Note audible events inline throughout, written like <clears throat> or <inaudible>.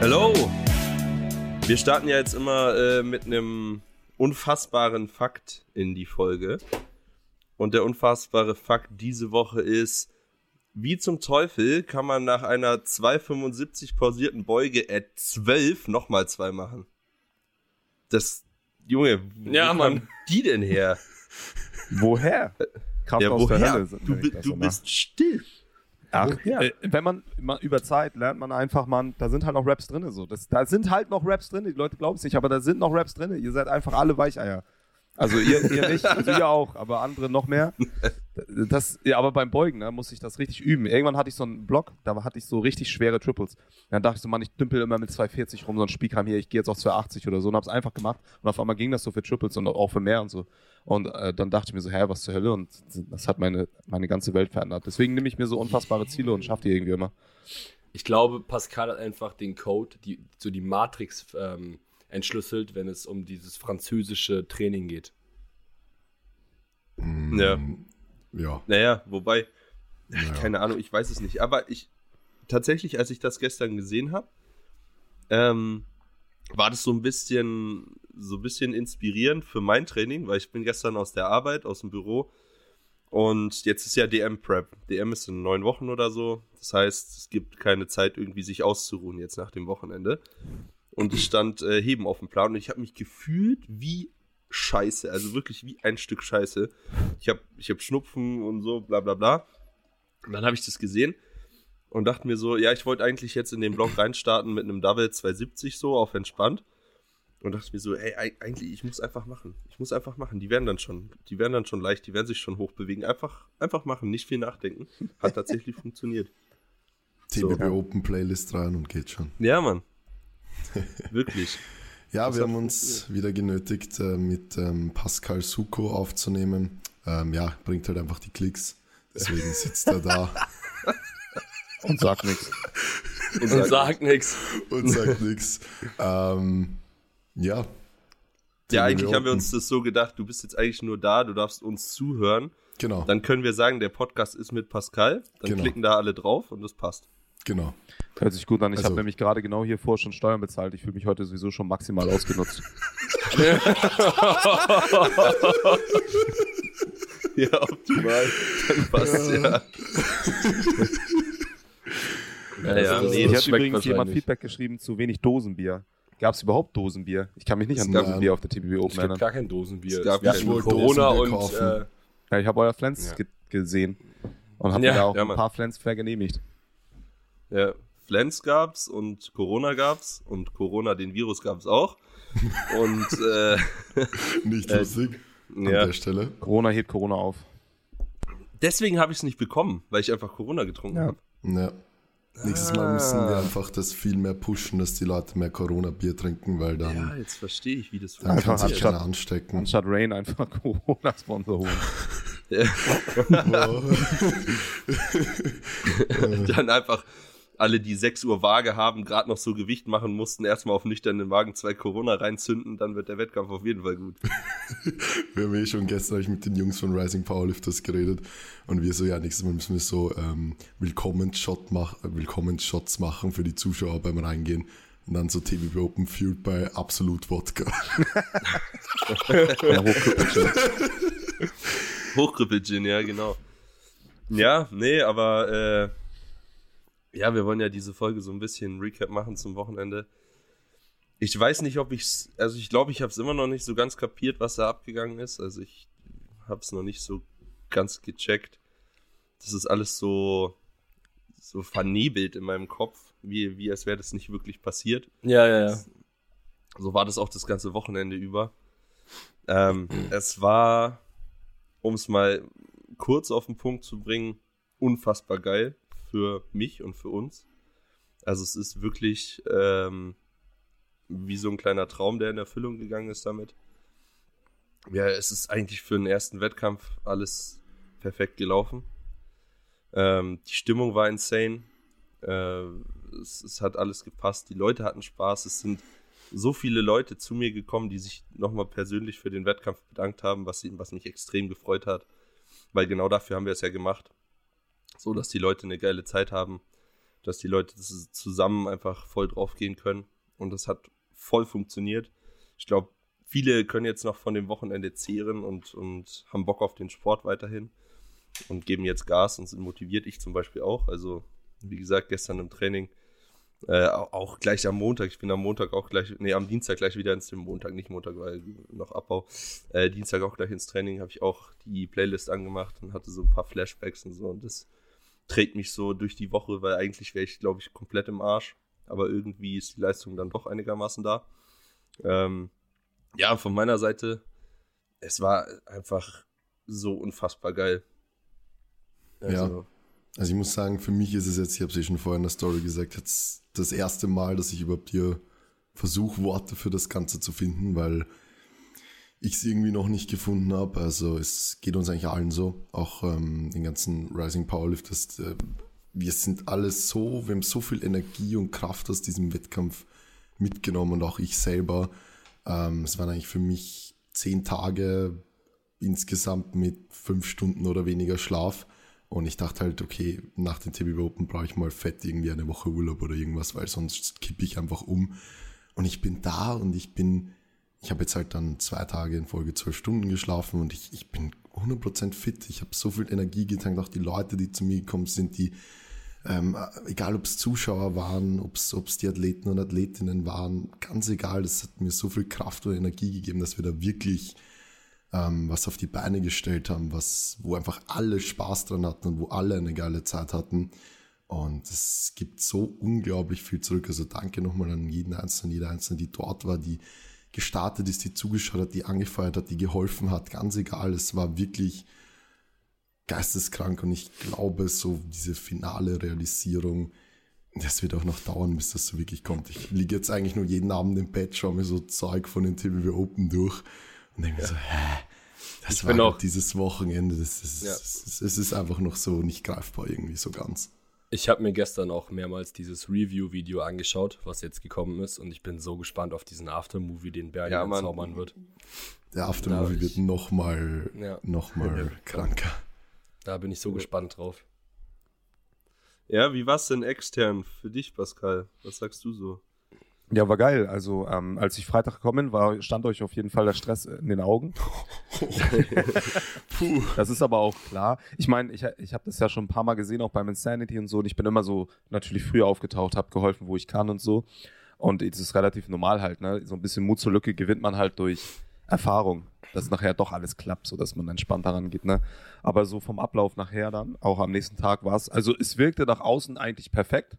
Hallo! Wir starten ja jetzt immer äh, mit einem unfassbaren Fakt in die Folge. Und der unfassbare Fakt diese Woche ist, wie zum Teufel kann man nach einer 2,75 pausierten Beuge at 12 nochmal zwei machen? Das, Junge, wo Ja, kommen Mann. die denn her? Woher? Kraft ja, aus der woher? Hölle. sind, Du, du bist still. Ach, Woher? äh, wenn man, man über Zeit lernt man einfach, man, da sind halt noch Raps drin. So. Das, da sind halt noch Raps drin. Die Leute glauben es nicht, aber da sind noch Raps drin. Ihr seid einfach alle Weicheier. Also ihr, ihr <laughs> nicht, also ihr auch, aber andere noch mehr. Das, ja, aber beim Beugen, da muss ich das richtig üben. Irgendwann hatte ich so einen Block, da hatte ich so richtig schwere Triples. Dann dachte ich so, Mann, ich dümpel immer mit 240 rum, so ein Spielkram hier, ich gehe jetzt auf 280 oder so und hab's einfach gemacht. Und auf einmal ging das so für Triples und auch für mehr und so. Und äh, dann dachte ich mir so, hä, was zur Hölle? Und das hat meine, meine ganze Welt verändert. Deswegen nehme ich mir so unfassbare Ziele und schaffe die irgendwie immer. Ich glaube, Pascal hat einfach den Code, die, so die Matrix ähm, entschlüsselt, wenn es um dieses französische Training geht. Ja. Ja. Naja, wobei, Naja. keine Ahnung, ich weiß es nicht. Aber ich, tatsächlich, als ich das gestern gesehen habe, ähm, war das so ein bisschen, so ein bisschen inspirierend für mein Training, weil ich bin gestern aus der Arbeit, aus dem Büro und jetzt ist ja DM-Prep. DM ist in neun Wochen oder so. Das heißt, es gibt keine Zeit, irgendwie sich auszuruhen jetzt nach dem Wochenende. Und es stand äh, Heben auf dem Plan und ich habe mich gefühlt wie Scheiße, also wirklich wie ein Stück Scheiße. Ich habe ich hab Schnupfen und so, bla bla bla. Und dann habe ich das gesehen und dachte mir so, ja, ich wollte eigentlich jetzt in den Block reinstarten mit einem Double 270 so auf entspannt. Und dachte mir so, ey, eig- eigentlich, ich muss einfach machen. Ich muss einfach machen. Die werden dann schon, die werden dann schon leicht, die werden sich schon hochbewegen. Einfach, einfach machen, nicht viel nachdenken. Hat tatsächlich <laughs> funktioniert. TBB So. Open Playlist rein und geht schon. Ja, Mann. <laughs> Wirklich. Ja, Das wir haben uns wieder genötigt, äh, mit ähm, Pascal Suko aufzunehmen. Ähm, ja, bringt halt einfach die Klicks. Deswegen sitzt er da <laughs> Und sagt nichts. Und sagt nichts. und sagt nichts. Ähm, ja. ja, eigentlich haben wir uns das so gedacht, du bist jetzt eigentlich nur da, du darfst uns zuhören. Genau, Dann können wir sagen, der Podcast ist mit Pascal. Dann Genau. klicken da alle drauf und das passt. Genau. Hört sich gut an. Ich Also- habe nämlich gerade genau hier vor schon Steuern bezahlt. Ich fühle mich heute sowieso schon maximal ausgenutzt. <laughs> <laughs> Ja, optimal. Dann passt ja. Ja, ja, Also, nee, ich schmeckt übrigens jemand. Feedback geschrieben zu wenig Dosenbier. Gab es überhaupt Dosenbier? Ich kann mich nicht an. Dosenbier auf der TBB Open Es gibt erinnern. gar kein Dosenbier. Es gab hatten Dosenbier Corona und äh, Ja, ich habe euer Flens Ja. ge gesehen und habe Ja, mir da auch ja, ein paar Flens vergenehmigt. Ja. Flens gab's und Corona gab's und Corona, den Virus gab's auch. Und äh, <laughs> Nicht Äh, lustig an ja. der Stelle. Corona hebt Corona auf. deswegen habe ich es nicht bekommen, weil ich einfach Corona getrunken Ja. habe. Ja. Nächstes Mal müssen wir einfach das viel mehr pushen, dass die Leute mehr Corona-Bier trinken, weil dann, Ja, jetzt verstehe ich, wie das dann kann sich keiner anstecken. Anstatt Rain einfach <laughs> Corona-Sponsor holen. <laughs> Dann einfach alle, die 6 Uhr Waage haben, gerade noch so Gewicht machen mussten, erstmal auf nüchternen Wagen zwei Corona reinzünden, dann wird der Wettkampf auf jeden Fall gut. <laughs> Wir haben eh schon gestern ich mit den Jungs von Rising Powerlifters geredet und wir so, ja, nächstes Mal müssen wir so ähm, Willkommensshot mach, äh, Willkommensshots machen für die Zuschauer beim Reingehen. Und dann so TBB Open Fueled bei Absolut Wodka. <laughs> Hochkrüppel-Gin, ja, genau. Ja, nee, aber äh, ja, wir wollen ja diese Folge so ein bisschen Recap machen zum Wochenende. Ich weiß nicht, ob ich's, also ich glaube, ich habe es immer noch nicht so ganz kapiert, was da abgegangen ist. Also ich habe es noch nicht so ganz gecheckt. Das ist alles so so vernebelt in meinem Kopf, wie, wie als wäre das nicht wirklich passiert. ja, ja, ja. So war das auch das ganze Wochenende über. Ähm, <clears throat> es war, um es mal kurz auf den Punkt zu bringen, unfassbar geil für mich und für uns. Also es ist wirklich ähm, wie so ein kleiner Traum, der in Erfüllung gegangen ist damit. Ja, es ist eigentlich für den ersten Wettkampf alles perfekt gelaufen. Ähm, die Stimmung war insane. Äh, es, es hat alles gepasst. Die Leute hatten Spaß. Es sind so viele Leute zu mir gekommen, die sich nochmal persönlich für den Wettkampf bedankt haben, was, was mich extrem gefreut hat. Weil genau dafür haben wir es ja gemacht. So, dass die Leute eine geile Zeit haben. dass die Leute zusammen einfach voll drauf gehen können. Und das hat voll funktioniert. Ich glaube, viele können jetzt noch von dem Wochenende zehren und, und haben Bock auf den Sport weiterhin und geben jetzt Gas und sind motiviert. Ich zum Beispiel auch. Also, wie gesagt, gestern im Training, äh, auch gleich am Montag. Ich bin am Montag auch gleich, nee, am Dienstag gleich wieder ins Montag, nicht Montag, weil noch Abbau. Äh, Dienstag auch gleich ins Training, habe ich auch die Playlist angemacht und hatte so ein paar Flashbacks und so. Und das trägt mich so durch die Woche, weil eigentlich wäre ich, glaube ich, komplett im Arsch. Aber irgendwie ist die Leistung dann doch einigermaßen da. Ähm, ja, von meiner Seite, es war einfach so unfassbar geil. Also, ja. Also ich muss sagen, für mich ist es jetzt, ich habe es eh schon vorher in der Story gesagt, jetzt das erste Mal, dass ich überhaupt hier versuche, Worte für das Ganze zu finden, weil ich es irgendwie noch nicht gefunden habe. Also es geht uns eigentlich allen so, auch ähm, den ganzen Rising Powerlifters. Äh, wir sind alles so, wir haben so viel Energie und Kraft aus diesem Wettkampf mitgenommen und auch ich selber. Ähm, es waren eigentlich für mich zehn Tage insgesamt mit fünf Stunden oder weniger Schlaf. Und ich dachte halt, okay, nach den TB Open brauche ich mal fett irgendwie eine Woche Urlaub oder irgendwas, weil sonst kippe ich einfach um. Und ich bin da und ich bin, ich habe jetzt halt dann zwei Tage in Folge zwölf Stunden geschlafen und ich, ich bin 100% fit. Ich habe so viel Energie getankt, auch die Leute, die zu mir gekommen sind, die, ähm, egal ob es Zuschauer waren, ob es die Athleten und Athletinnen waren, ganz egal, das hat mir so viel Kraft und Energie gegeben, dass wir da wirklich ähm, was auf die Beine gestellt haben, was, wo einfach alle Spaß dran hatten und wo alle eine geile Zeit hatten. Und es gibt so unglaublich viel zurück. Also danke nochmal an jeden Einzelnen, jeder Einzelne, die dort war, die gestartet ist, die zugeschaut hat, die angefeuert hat, die geholfen hat. Ganz egal, es war wirklich geisteskrank und ich glaube, so diese finale Realisierung, das wird auch noch dauern, bis das so wirklich kommt. Ich liege jetzt eigentlich nur jeden Abend im Bett, schaue mir so Zeug von den TVW Open durch und denke mir so, hä? Das ich war auch, dieses Wochenende, das ist, ja. es ist einfach noch so nicht greifbar irgendwie so ganz. Ich habe mir gestern auch mehrmals dieses Review-Video angeschaut, was jetzt gekommen ist, und ich bin so gespannt auf diesen Aftermovie, den Bernie ja, zaubern wird. Der Aftermovie wird nochmal ja. noch kranker. Da bin ich so gespannt drauf. Ja, wie war es denn extern für dich, Pascal? Was sagst du so? Ja, war geil. Also, ähm, als ich Freitag gekommen war, stand euch auf jeden Fall der Stress in den Augen. <laughs> Puh. Das ist aber auch klar. Ich meine, ich, ich habe das ja schon ein paar Mal gesehen, auch beim Insanity und so. Und ich bin immer so natürlich früher aufgetaucht, habe geholfen, wo ich kann und so. Und es ist relativ normal halt, ne? So ein bisschen Mut zur Lücke gewinnt man halt durch Erfahrung, dass nachher doch alles klappt, so dass man entspannt daran geht, ne? Aber so vom Ablauf nachher dann, auch am nächsten Tag war es, also es wirkte nach außen eigentlich perfekt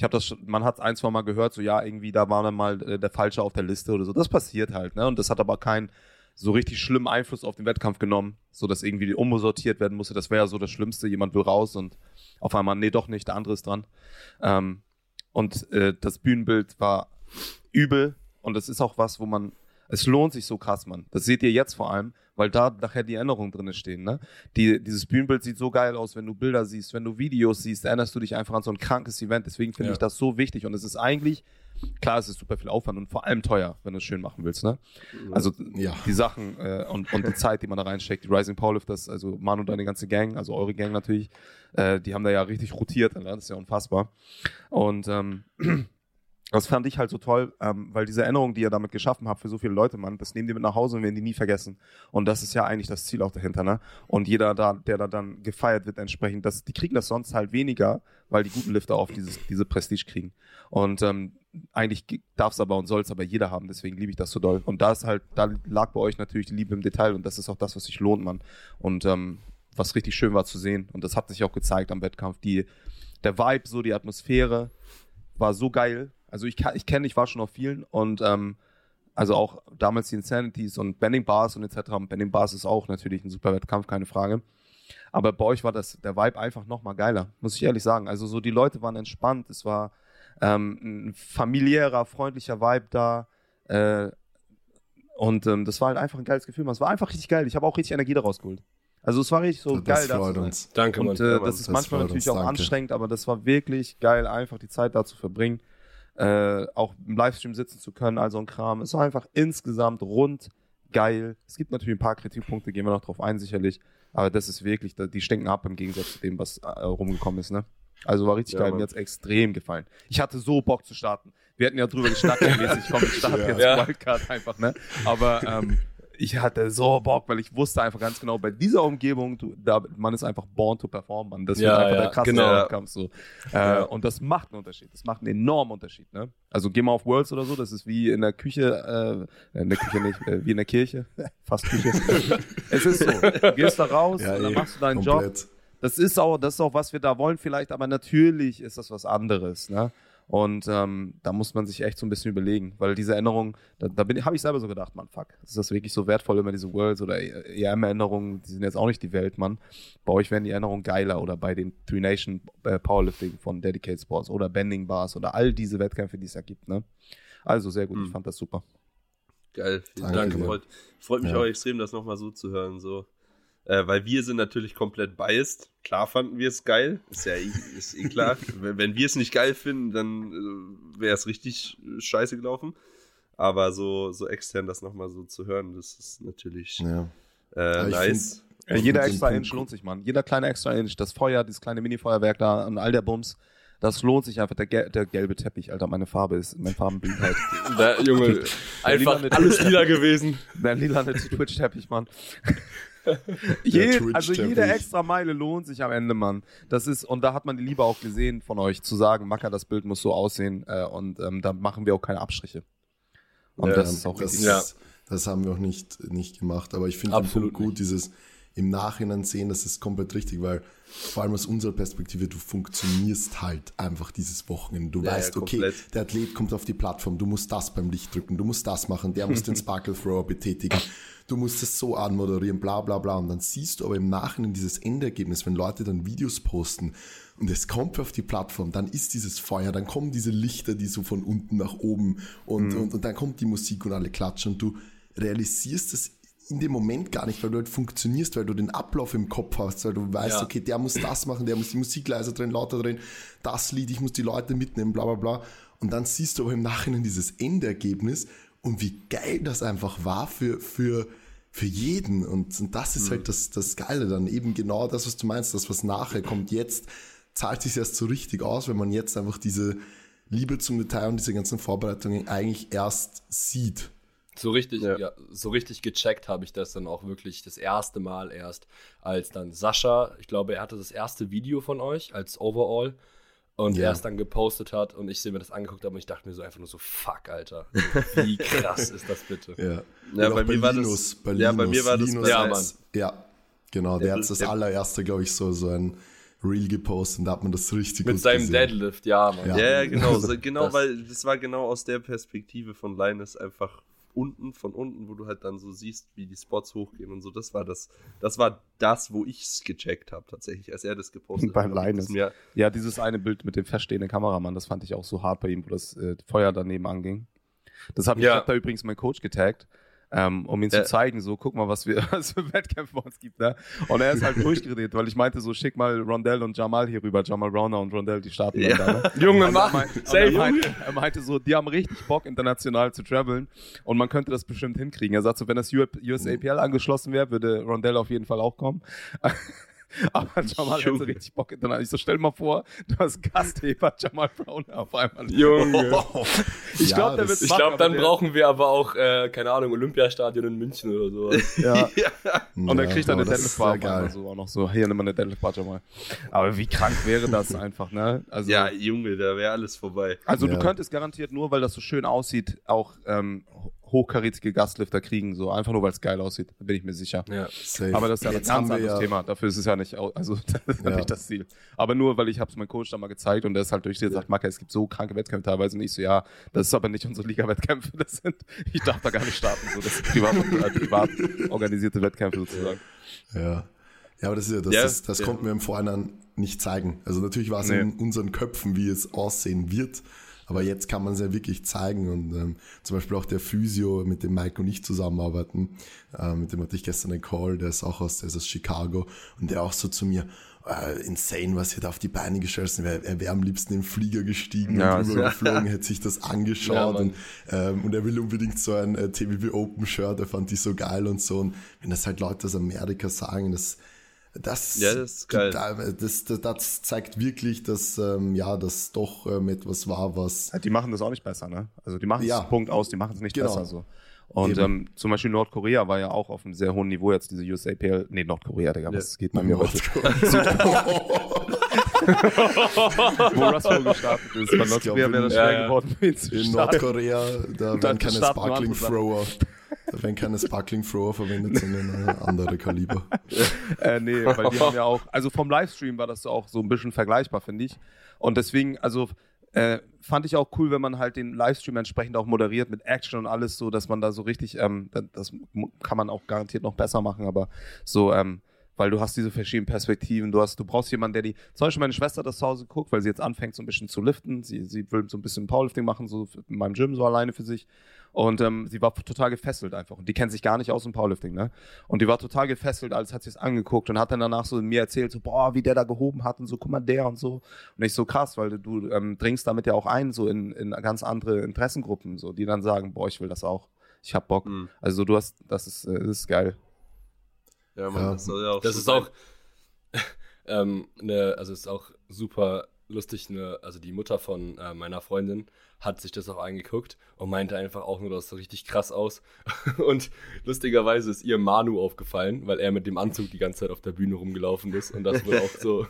ich habe das man hat ein, zwei Mal gehört, so ja, irgendwie da war dann mal äh, der Falsche auf der Liste oder so. Das passiert halt, ne? Und das hat aber keinen so richtig schlimmen Einfluss auf den Wettkampf genommen, so dass irgendwie umsortiert werden musste. Das wäre ja so das Schlimmste. Jemand will raus und auf einmal, nee, doch nicht, der andere ist dran. Ähm, und äh, das Bühnenbild war übel und das ist auch was, wo man es lohnt sich so krass, Mann. Das seht ihr jetzt vor allem, weil da nachher die Erinnerungen drin stehen. Ne? Die, dieses Bühnenbild sieht so geil aus, wenn du Bilder siehst, wenn du Videos siehst, erinnerst du dich einfach an so ein krankes Event. Deswegen finde ja. ich das so wichtig und es ist eigentlich, klar, es ist super viel Aufwand und vor allem teuer, wenn du es schön machen willst. Ne? Also ja. die Sachen äh, und, und die Zeit, die man da reinsteckt. Die Rising Powerlifters, also Manu und deine ganze Gang, also eure Gang natürlich, äh, die haben da ja richtig rotiert. Ne? Das ist ja unfassbar. Und ähm, das fand ich halt so toll, ähm, weil diese Erinnerung, die ihr damit geschaffen habt für so viele Leute, Mann, das nehmen die mit nach Hause und werden die nie vergessen. Und das ist ja eigentlich das Ziel auch dahinter, ne? Und jeder da, der da dann gefeiert wird entsprechend, das, die kriegen das sonst halt weniger, weil die guten Lifter auch dieses, diese Prestige kriegen. Und ähm, eigentlich darf es aber und soll es aber jeder haben, deswegen liebe ich das so doll. Und da ist halt, da lag bei euch natürlich die Liebe im Detail und das ist auch das, was sich lohnt, Mann. Und ähm, was richtig schön war zu sehen. Und das hat sich auch gezeigt am Wettkampf. Die, der Vibe, so die Atmosphäre war so geil also ich, ich kenne, ich war schon auf vielen und ähm, also auch damals die Insanities und Bending Bars und etc. Bending Bars ist auch natürlich ein super Wettkampf, keine Frage. Aber bei euch war das der Vibe einfach nochmal geiler, muss ich ehrlich sagen. Also so die Leute waren entspannt, es war ähm, ein familiärer, freundlicher Vibe da. Äh, und ähm, das war halt einfach ein geiles Gefühl. Es war einfach richtig geil. Ich habe auch richtig Energie daraus geholt. Also es war richtig so das geil. Freut uns. Danke, und, äh, das ist das manchmal natürlich uns, auch danke. anstrengend, aber das war wirklich geil, einfach die Zeit da zu verbringen äh, auch im Livestream sitzen zu können, also ein Kram. Es war einfach insgesamt rund geil. Es gibt natürlich ein paar Kritikpunkte, gehen wir noch drauf ein, sicherlich. Aber das ist wirklich, die stinken ab im Gegensatz zu dem, was äh, rumgekommen ist, ne? Also war richtig Ja, geil, Mann. mir hat's extrem gefallen. Ich hatte so Bock zu starten. Wir hatten ja drüber geschnackt, <laughs> mäßig, komm, ich starte jetzt Ja. Wildcard einfach, ne? Aber ähm, ich hatte so Bock, weil ich wusste einfach ganz genau, bei dieser Umgebung, du, da, man ist einfach born to perform, man. Das Ja, einfach ja, der krasse genau. Wettkampf so. Äh, Und das macht einen Unterschied. Das macht einen enormen Unterschied, ne? Also geh mal auf Worlds oder so, das ist wie in der Küche, äh, in der Küche nicht, äh, wie in der Kirche, <laughs> fast Küche. <laughs> es ist so, du gehst da raus <laughs> Ja, und dann machst du deinen Job komplett. das ist auch, das ist auch, was wir da wollen vielleicht, aber natürlich ist das was anderes, ne? Und ähm, da muss man sich echt so ein bisschen überlegen, weil diese Erinnerungen, da, da habe ich selber so gedacht, man, fuck, ist das wirklich so wertvoll, immer diese Worlds oder EM-Erinnerungen, die sind jetzt auch nicht die Welt, Mann. Bei euch wären die Erinnerungen geiler oder bei den Three Nation äh, Powerlifting von Dedicated Sports oder Bending Bars oder all diese Wettkämpfe, die es da gibt, ne? Also sehr gut, ich Hm. fand das super. Geil, vielen Danke Dank. dir. Freut, freut mich Ja. auch extrem, das nochmal so zu hören. So. Äh, weil wir sind natürlich komplett biased. Klar fanden wir es geil. Ist ja eh, ist eh klar. <laughs> wenn, wenn wir es nicht geil finden, dann äh, wäre es richtig äh, scheiße gelaufen. Aber so, so extern das nochmal so zu hören, das ist natürlich Ja. äh, ich nice. Ja, Ich jeder find extra Inch lohnt sich, Mann. Jeder kleine extra Inch, das Feuer, dieses kleine Mini-Feuerwerk da und all der Bums, das lohnt sich einfach. Der, gel der gelbe Teppich, Alter, meine Farbe ist, mein Farbenbild halt. <laughs> Der Junge, einfach lilane alles lila gewesen. Der lilane Twitch-Teppich, Mann. <laughs> Je, also jede extra Meile lohnt sich am Ende, Mann. Das ist, und da hat man die Liebe auch gesehen von euch, zu sagen, Macker, das Bild muss so aussehen äh, und ähm, da machen wir auch keine Abstriche. Und Ja, das ist auch das, richtig. Ja. das haben wir auch nicht, nicht gemacht. Aber ich finde den Absolut Punkt gut, dieses im Nachhinein sehen, das ist komplett richtig, weil vor allem aus unserer Perspektive, du funktionierst halt einfach dieses Wochenende. Du Ja, weißt, ja, okay, der Athlet kommt auf die Plattform, du musst das beim Licht drücken, du musst das machen, der muss den Sparkle Thrower betätigen, du musst es so anmoderieren, bla bla bla. Und dann siehst du aber im Nachhinein dieses Endergebnis, wenn Leute dann Videos posten und es kommt auf die Plattform, dann ist dieses Feuer, dann kommen diese Lichter, die so von unten nach oben und, und, und dann kommt die Musik und alle klatschen und du realisierst es in dem Moment gar nicht, weil du halt funktionierst, weil du den Ablauf im Kopf hast, weil du weißt, Ja. okay, der muss das machen, der muss die Musik leiser drehen, lauter drehen, das Lied, ich muss die Leute mitnehmen, bla bla bla. Und dann siehst du aber im Nachhinein dieses Endergebnis und wie geil das einfach war für, für, für jeden. Und, und das ist halt das, das Geile dann, eben genau das, was du meinst, das, was nachher kommt. Jetzt zahlt sich erst so richtig aus, wenn man jetzt einfach diese Liebe zum Detail und diese ganzen Vorbereitungen eigentlich erst sieht. So richtig, ja. Ja. so richtig gecheckt habe ich das dann auch wirklich das erste Mal erst, als dann Sascha, ich glaube, er hatte das erste Video von euch als Overall und Ja. er es dann gepostet hat und ich mir das angeguckt habe und ich dachte mir so einfach nur so, fuck, Alter. Wie <laughs> krass ist das bitte? Ja, Ja, bei mir war das- bei ja, bei mir war das Linus Ja, hat's- Ja, genau. Der Der- hat das der- allererste, glaube ich, so, so ein Reel gepostet und da hat man das richtig Mit gut seinem gesehen. Deadlift, ja, Mann. Ja. Ja, ja, genau, so, <laughs> genau, Das- weil das war genau aus der Perspektive von Linus einfach unten, von unten, wo du halt dann so siehst, wie die Spots hochgehen und so. Das war das, das war das, wo ich's gecheckt habe, tatsächlich, als er das gepostet Beim hat. ich Linus. das Mir, Ja, dieses eine Bild mit dem feststehenden Kameramann, das fand ich auch so hart bei ihm, wo das äh, Feuer daneben anging. Das hab ich, Ja. ich hab da übrigens meinen Coach getaggt, ähm, um Ja. zu zeigen, so, guck mal, was wir <laughs> was für Wettkämpfe bei uns gibt, ne? Und er ist halt <laughs> durchgedreht, weil ich meinte so, schick mal Rondell und Jamal hier rüber, Jamal Browner und Rondell, die starten Ja. dann da, ne? <laughs> Junge, er mach, er, meinte, er meinte so, die haben richtig Bock, international zu traveln und man könnte das bestimmt hinkriegen. Er sagt so, wenn das USAPL angeschlossen wäre, würde Rondell auf jeden Fall auch kommen. <laughs> Aber <laughs> Jamal hätte Junge. richtig Bock international. Ich so, stell mal vor, du hast <laughs> Gastheber Jamal Brown auf einmal. Junge. Ich Ja, glaube, der wird Ich glaube, dann der- brauchen wir aber auch, äh, keine Ahnung, Olympiastadion in München oder sowas. Ja. Ja, Und er kriegt dann aber eine Deadlift Bar so auch noch so, hier nimm mal eine Deadlift Bar Jamal. Aber wie krank wäre das einfach, ne? Also, ja, Junge, da wäre alles vorbei. also Ja. du könntest garantiert nur, weil das so schön aussieht, auch ähm, hochkarätige Gastlifter kriegen, so einfach nur, weil es geil aussieht, da bin ich mir sicher. Ja. Safe. Aber das ist ja ein Jetzt ganz haben wir anderes ja, Thema. Dafür ist es ja nicht, also <laughs> das ist ja Ja. nicht das Ziel. Aber nur, weil ich habe es meinem Coach dann mal gezeigt und der ist halt durch und sagt, Maka, es gibt so kranke Wettkämpfe teilweise. Und ich so, ja, das ist aber nicht unsere Liga-Wettkämpfe. Das sind, <laughs> ich darf da gar nicht starten. So, das sind privat, äh, privat organisierte Wettkämpfe sozusagen. Ja. Ja, aber das ist ja, das, Ja, das, das ja. konnten wir im Vorhinein nicht zeigen. Also natürlich war es Nee. in unseren Köpfen, wie es aussehen wird. Aber jetzt kann man es ja wirklich zeigen und ähm, zum Beispiel auch der Physio, mit dem Mike und ich zusammenarbeiten, äh, mit dem hatte ich gestern einen Call, der ist auch aus, der ist aus Chicago und der auch so zu mir, äh, insane, was ihr da auf die Beine gestellt habt. Er, wäre am liebsten in den Flieger gestiegen Ja, und rübergeflogen, hätte sich das <laughs> Ja, angeschaut Mann. und, ähm, und er will unbedingt so ein äh, TBB Open Shirt, er fand die so geil und so und wenn das halt Leute aus Amerika sagen, das Das, Ja, das ist geil. Das, das, das zeigt wirklich, dass ähm, ja, das doch ähm, etwas war, was Die machen das auch nicht besser, ne? Also die machen es Ja. Punkt aus, die machen es nicht Genau. besser so. Und ähm, zum Beispiel Nordkorea war ja auch auf einem sehr hohen Niveau jetzt diese USAPL. Nee, Nordkorea, Digga, was geht bei mir heute? <laughs> Wo Russell gestartet ist. Bei Nordkorea wäre das in- schwer ja, ja. geworden, ihn zu in. Nordkorea, da werden keine Sparkling Thrower, werden keine Sparkling Thrower verwendet, sondern andere Kaliber. <laughs> Äh, nee, weil die haben ja auch, also vom Livestream war das auch so ein bisschen vergleichbar, finde ich. Und deswegen, also äh, fand ich auch cool, wenn man halt den Livestream entsprechend auch moderiert mit Action und alles so, dass man da so richtig, ähm, das- kann man auch garantiert noch besser machen, aber so, ähm, weil du hast diese verschiedenen Perspektiven, du hast, du brauchst jemanden, der die, zum Beispiel meine Schwester das zu Hause guckt, weil sie jetzt anfängt so ein bisschen zu liften, sie, sie will so ein bisschen Powerlifting machen, so in meinem Gym, so alleine für sich und ähm, sie war total gefesselt einfach und die kennt sich gar nicht aus dem Powerlifting, ne? Und die war total gefesselt, als hat sie es angeguckt und hat dann danach so mir erzählt, so, boah, wie der da gehoben hat und so, guck mal, der und so. Und ich so krass, weil du ähm, dringst damit ja auch ein, so in, in ganz andere Interessengruppen, so, die dann sagen, boah, ich will das auch. Ich hab Bock. Mhm. Also du hast, das ist, äh, das ist geil. Ja, Mann, Ja. das soll ja auch Das so ist sein. auch, <laughs> ähm, ne, also ist auch super lustig. Ne, also die Mutter von äh, meiner Freundin hat sich das auch angeguckt und meinte einfach auch nur, das sah richtig krass aus. <laughs> Und lustigerweise ist ihr Manu aufgefallen, weil er mit dem Anzug die ganze Zeit auf der Bühne rumgelaufen ist und das wohl auch so,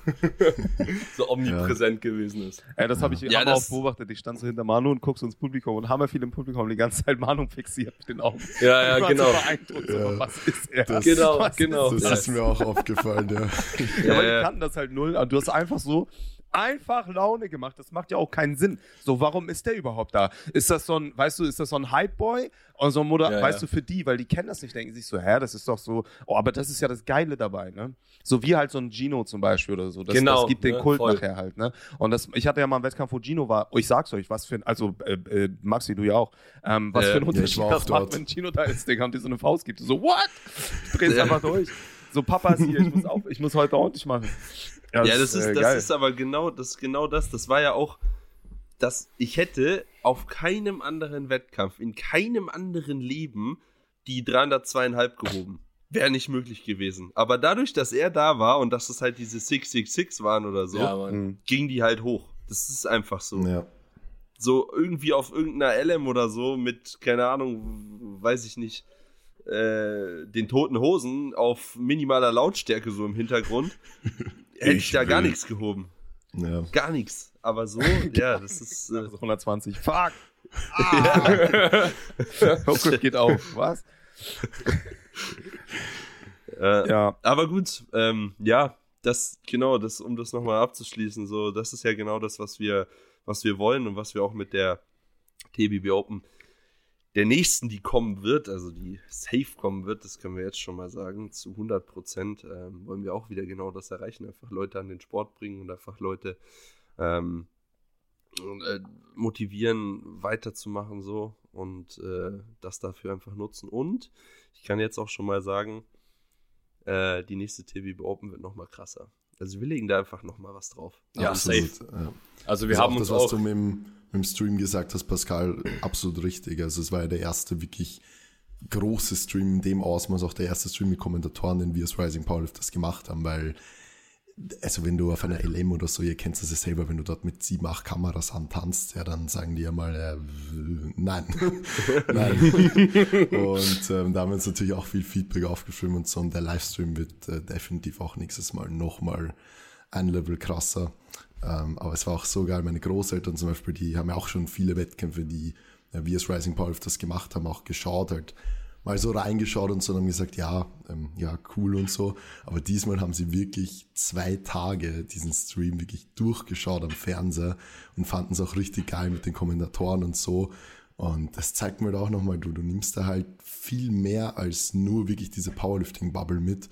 <laughs> so omnipräsent gewesen ist. Äh, das habe ich Ja, auch beobachtet. Ich stand so hinter Manu und guck so ins Publikum und haben wir viel im Publikum die ganze Zeit Manu fixiert mit den Augen. Ja, ja, genau. So beeindruckt, so, Ja. was ist er? Das- Genau, was genau. Ist Das das? ist mir auch aufgefallen, ja. Ja, aber Ja, ja. die kannten das halt null. Und du hast einfach so einfach Laune gemacht. Das macht ja auch keinen Sinn. So, warum ist der überhaupt da? Ist das so ein, weißt du, ist das so ein Hype-Boy? Oder so ein Moder Ja, weißt ja. du, für die, weil die kennen das nicht, denken sich so, hä, das ist doch so, oh, aber das ist ja das Geile dabei, ne? So wie halt so ein Gino zum Beispiel oder so. Das, Genau, das gibt den ne, Kult voll. nachher halt, ne? Und das, ich hatte ja mal einen Wettkampf, wo Gino war. Oh, ich sag's euch, was für ein, also, äh, äh, Maxi, du ja auch, ähm, was Ja, für ein ja, Unterschied auch das macht, wenn Gino da ist, Digga, und dir so eine Faust gibt. So, what? Du drehst einfach durch. So, Papa ist hier, ich muss, auf, ich muss heute ordentlich machen. Ja, das ist, äh, das geil. ist aber genau das, genau das. Das war ja auch, dass ich hätte auf keinem anderen Wettkampf, in keinem anderen Leben die 302,5 gehoben. Wäre nicht möglich gewesen. Aber dadurch, dass er da war und dass es halt diese 666 waren oder so, Ja. Mhm. ging die halt hoch. Das ist einfach so. ja. So irgendwie auf irgendeiner LM oder so mit, keine Ahnung, weiß ich nicht, äh, den toten Hosen auf minimaler Lautstärke so im Hintergrund, <laughs> hätte ich Ich da gar will. nichts gehoben. ja. Gar nichts. Aber so, <laughs> ja, das ist. Äh, Also 120. Fuck! <laughs> Ah. oh Gott, geht auf. Was? äh, Ja. Aber gut, ähm, ja, das, genau, das, um das nochmal abzuschließen, so, das ist ja genau das, was wir, was wir wollen und was wir auch mit der TBB Open der nächsten, die kommen wird, also die safe kommen wird, das können wir jetzt schon mal sagen, zu 100 Prozent ähm, wollen wir auch wieder genau das erreichen, einfach Leute an den Sport bringen und einfach Leute ähm, äh, motivieren, weiterzumachen so und äh, das dafür einfach nutzen. Und ich kann jetzt auch schon mal sagen, äh, die nächste TBB Open wird nochmal krasser. Also wir legen da einfach nochmal was drauf. Ja, Absolut, safe. Ja. Also wir Das haben auch uns das, was auch. du mit dem, dem Stream gesagt hast, Pascal, absolut richtig. Also es war ja der erste wirklich große Stream in dem Ausmaß, auch der erste Stream mit Kommentatoren, den wir als Rising Powerlifters gemacht haben, weil also wenn du auf einer LM oder so, ihr kennt das ja selber, wenn du dort mit sieben, acht Kameras antanzt, ja, dann sagen die ja mal, äh, nein, <laughs> nein. Und ähm, da haben wir uns natürlich auch viel Feedback aufgeschrieben und so und der Livestream wird äh, definitiv auch nächstes Mal nochmal ein Level krasser. Ähm, aber es war auch so geil, meine Großeltern zum Beispiel, die haben ja auch schon viele Wettkämpfe, die äh, wir als Rising Powerlifters gemacht haben, auch geschaut halt mal so reingeschaut und so und haben gesagt, ja, ähm, ja, cool und so. Aber diesmal haben sie wirklich zwei Tage diesen Stream wirklich durchgeschaut am Fernseher und fanden es auch richtig geil mit den Kommentatoren und so. Und das zeigt mir halt auch nochmal, du, du nimmst da halt viel mehr als nur wirklich diese Powerlifting-Bubble mit.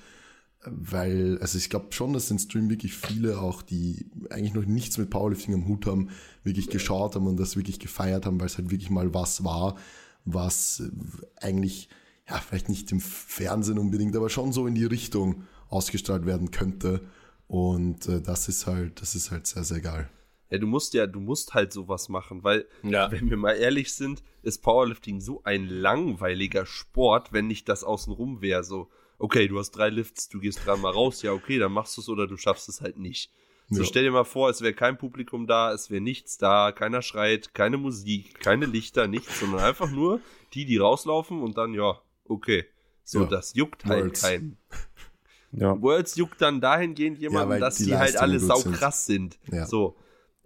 Weil, also ich glaube schon, dass den Stream wirklich viele auch, die eigentlich noch nichts mit Powerlifting am Hut haben, wirklich geschaut haben und das wirklich gefeiert haben, weil es halt wirklich mal was war, was äh, eigentlich, ja, vielleicht nicht im Fernsehen unbedingt, aber schon so in die Richtung ausgestrahlt werden könnte. Und äh, das ist halt, das ist halt sehr, sehr geil. Ja, du musst ja, du musst halt sowas machen, weil, Ja. wenn wir mal ehrlich sind, ist Powerlifting so ein langweiliger Sport, wenn nicht das außenrum wäre, so. Okay, du hast drei Lifts, du gehst dreimal raus, ja, okay, dann machst du es oder du schaffst es halt nicht. So, Ja. stell dir mal vor, es wäre kein Publikum da, es wäre nichts da, keiner schreit, keine Musik, keine Lichter, nichts, sondern einfach nur die, die rauslaufen und dann, ja, okay. So, Ja. das juckt halt Worlds. keinen. <laughs> Ja. Worlds juckt dann dahingehend jemanden, weil dass die die, halt alle gut sau sind. krass sind. Ja. So.